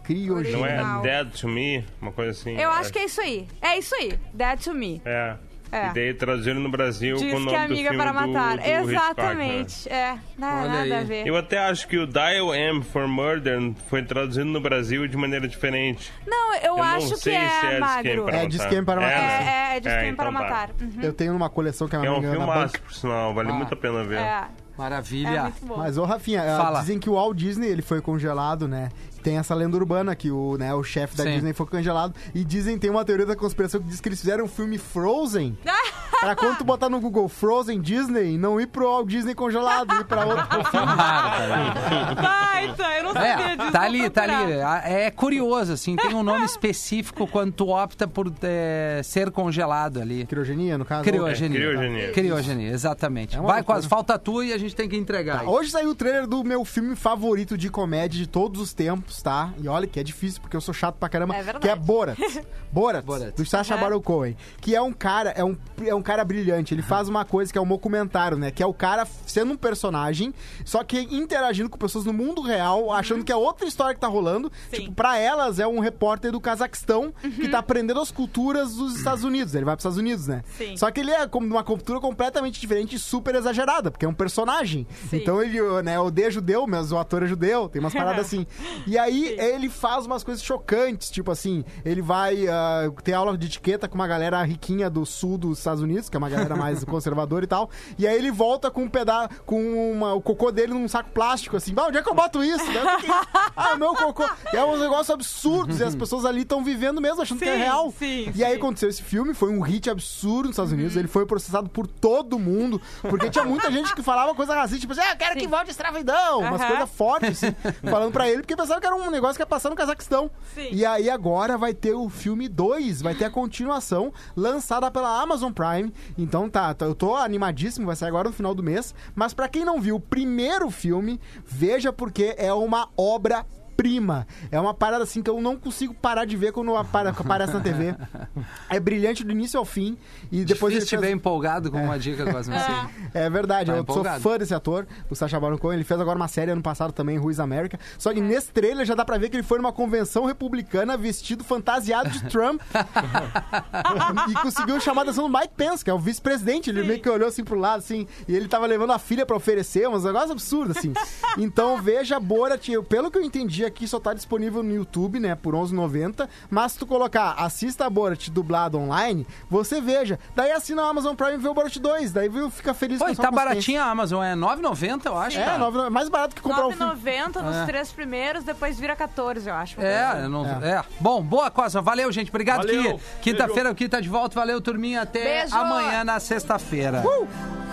[SPEAKER 3] Criogênico.
[SPEAKER 1] Não é. Dead to Me? Uma coisa assim?
[SPEAKER 4] Eu acho que é isso aí. É isso aí. Dead to Me.
[SPEAKER 1] É.
[SPEAKER 4] É.
[SPEAKER 1] E daí traduziram no Brasil com o
[SPEAKER 4] Diz
[SPEAKER 1] nome
[SPEAKER 4] que é
[SPEAKER 1] do
[SPEAKER 4] amiga
[SPEAKER 1] filme
[SPEAKER 4] para
[SPEAKER 1] do-
[SPEAKER 4] matar.
[SPEAKER 1] do Hitchcock, né?
[SPEAKER 4] Exatamente. É, não,
[SPEAKER 2] Olha
[SPEAKER 4] nada
[SPEAKER 2] aí.
[SPEAKER 4] a ver.
[SPEAKER 1] Eu até acho que o Dial M for Murder foi traduzido no Brasil de maneira diferente.
[SPEAKER 4] Não, eu,
[SPEAKER 1] Eu não
[SPEAKER 4] acho que
[SPEAKER 1] sei se
[SPEAKER 4] é,
[SPEAKER 1] é de
[SPEAKER 4] magro.
[SPEAKER 1] quem para
[SPEAKER 3] É,
[SPEAKER 1] matar.
[SPEAKER 3] de esquema para matar.
[SPEAKER 4] É, é, é de
[SPEAKER 1] É,
[SPEAKER 4] quem para
[SPEAKER 1] então tá.
[SPEAKER 4] matar. Uhum.
[SPEAKER 3] Eu tenho uma coleção que é
[SPEAKER 1] É
[SPEAKER 3] uma
[SPEAKER 1] um
[SPEAKER 3] amiga na
[SPEAKER 1] filmaço, por sinal. Vale
[SPEAKER 2] Ah.
[SPEAKER 1] muito a pena ver.
[SPEAKER 4] É,
[SPEAKER 2] Maravilha.
[SPEAKER 4] é.
[SPEAKER 3] Mas, ô Rafinha,
[SPEAKER 2] Fala.
[SPEAKER 3] dizem que o Walt Disney ele foi congelado, né? Tem essa lenda urbana que o, né, o chefe da
[SPEAKER 2] Sim.
[SPEAKER 3] Disney foi congelado. E dizem, tem uma teoria da conspiração que diz que eles fizeram um filme Frozen. pra quando tu botar no Google Frozen Disney, não ir pro Walt Disney congelado, ir pra outro pro filme.
[SPEAKER 4] Baita, eu não sabia
[SPEAKER 2] É,
[SPEAKER 4] disso.
[SPEAKER 2] tá ali, tá ali. Ah, É curioso, assim, tem um nome específico quando tu opta por é, ser congelado ali.
[SPEAKER 3] Criogenia, no caso.
[SPEAKER 2] Criogenia.
[SPEAKER 1] É, criogenia.
[SPEAKER 2] Criogenia, exatamente.
[SPEAKER 3] É
[SPEAKER 2] Vai, quase falta tu e a gente tem que entregar. aí.
[SPEAKER 3] Hoje saiu o trailer do meu filme favorito de comédia de todos os tempos, tá? E olha que é difícil, porque eu sou chato pra caramba.
[SPEAKER 4] É verdade.
[SPEAKER 3] que é Borat. Borat,
[SPEAKER 2] Borat.
[SPEAKER 3] do Sacha
[SPEAKER 4] Uhum.
[SPEAKER 3] Baron Cohen. Que é um cara, é um, é um cara brilhante. Ele faz uma coisa que é um documentário, né? Que é o cara sendo um personagem, só que interagindo com pessoas no mundo real, achando que é outra história que tá rolando.
[SPEAKER 4] Sim.
[SPEAKER 3] Tipo, pra elas é um repórter do Cazaquistão que tá aprendendo as culturas dos Estados Unidos. Ele vai pros Estados Unidos, né?
[SPEAKER 4] Sim.
[SPEAKER 3] Só que ele é como de uma cultura completamente diferente e super exagerada, porque é um personagem.
[SPEAKER 4] Sim.
[SPEAKER 3] Então ele, né, odeia judeu, mas o ator é judeu, tem umas paradas assim. E aí ele faz umas coisas chocantes, tipo assim, ele vai ah, ter aula de etiqueta com uma galera riquinha do sul dos Estados Unidos, que é uma galera mais conservadora e tal. E aí ele volta com um pedaço, com uma- o cocô dele num saco plástico, assim, "Ah, onde é que eu boto isso? Né? Ah, meu cocô. E é uns negócios absurdos, e as pessoas ali estão vivendo mesmo, achando que é
[SPEAKER 4] Sim,
[SPEAKER 3] real.
[SPEAKER 4] sim,
[SPEAKER 3] e aí
[SPEAKER 4] sim.
[SPEAKER 3] aconteceu esse filme, foi um hit absurdo nos Estados Unidos, ele foi processado por todo mundo, porque tinha muita gente que falava coisa racista, tipo assim, ah, eu quero que volte a escravidão, umas coisas fortes, assim, falando pra ele, porque pensavam que era um negócio que ia passar no Cazaquistão.
[SPEAKER 4] Sim.
[SPEAKER 3] E aí agora vai ter o filme 2, vai ter a continuação, lançada pela Amazon Prime. Então tá, tá, eu tô animadíssimo, vai sair agora no final do mês, mas pra quem não viu o primeiro filme, veja porque é uma obra prima. É uma parada assim que eu não consigo parar de ver quando apare- aparece na TV. É brilhante do início ao fim. E depois
[SPEAKER 2] Difícil
[SPEAKER 3] ele
[SPEAKER 2] te ver empolgado com uma dica, Cosmo. assim.
[SPEAKER 3] É verdade,
[SPEAKER 2] Tá
[SPEAKER 3] eu
[SPEAKER 2] empolgado.
[SPEAKER 3] sou fã desse ator, o Sacha Baron Cohen. Ele fez agora uma série ano passado também, Ruiz América. Só que nesse trailer já dá pra ver que ele foi numa convenção republicana vestido fantasiado de Trump. e conseguiu chamar a atenção do Mike Pence, que é o vice-presidente. Ele meio que olhou assim pro lado, assim, e ele tava levando a filha pra oferecer, uns negócios absurdos, assim. Então veja Borat, eu- pelo que eu entendi aqui, só tá disponível no YouTube, né, por 11,90. Mas se tu colocar assista a Borat dublado online, você veja. Daí assina a Amazon Prime e vê o Borat 2. Daí viu, fica feliz
[SPEAKER 2] Pô,
[SPEAKER 3] com a
[SPEAKER 2] tá baratinha a Amazon, é 9,90 eu acho.
[SPEAKER 3] É,
[SPEAKER 2] cara.
[SPEAKER 3] 9,90, mais barato que comprar o filme.
[SPEAKER 4] 9,90 nos
[SPEAKER 2] É.
[SPEAKER 4] três primeiros, depois vira 14, eu acho. coisa
[SPEAKER 2] É, eu não, é. Bom, boa Cosma. Valeu, gente. Obrigado
[SPEAKER 5] Valeu.
[SPEAKER 2] que quinta-feira aqui tá de volta. Valeu, turminha. Até
[SPEAKER 4] Beijo.
[SPEAKER 2] amanhã na sexta-feira.
[SPEAKER 3] Uh!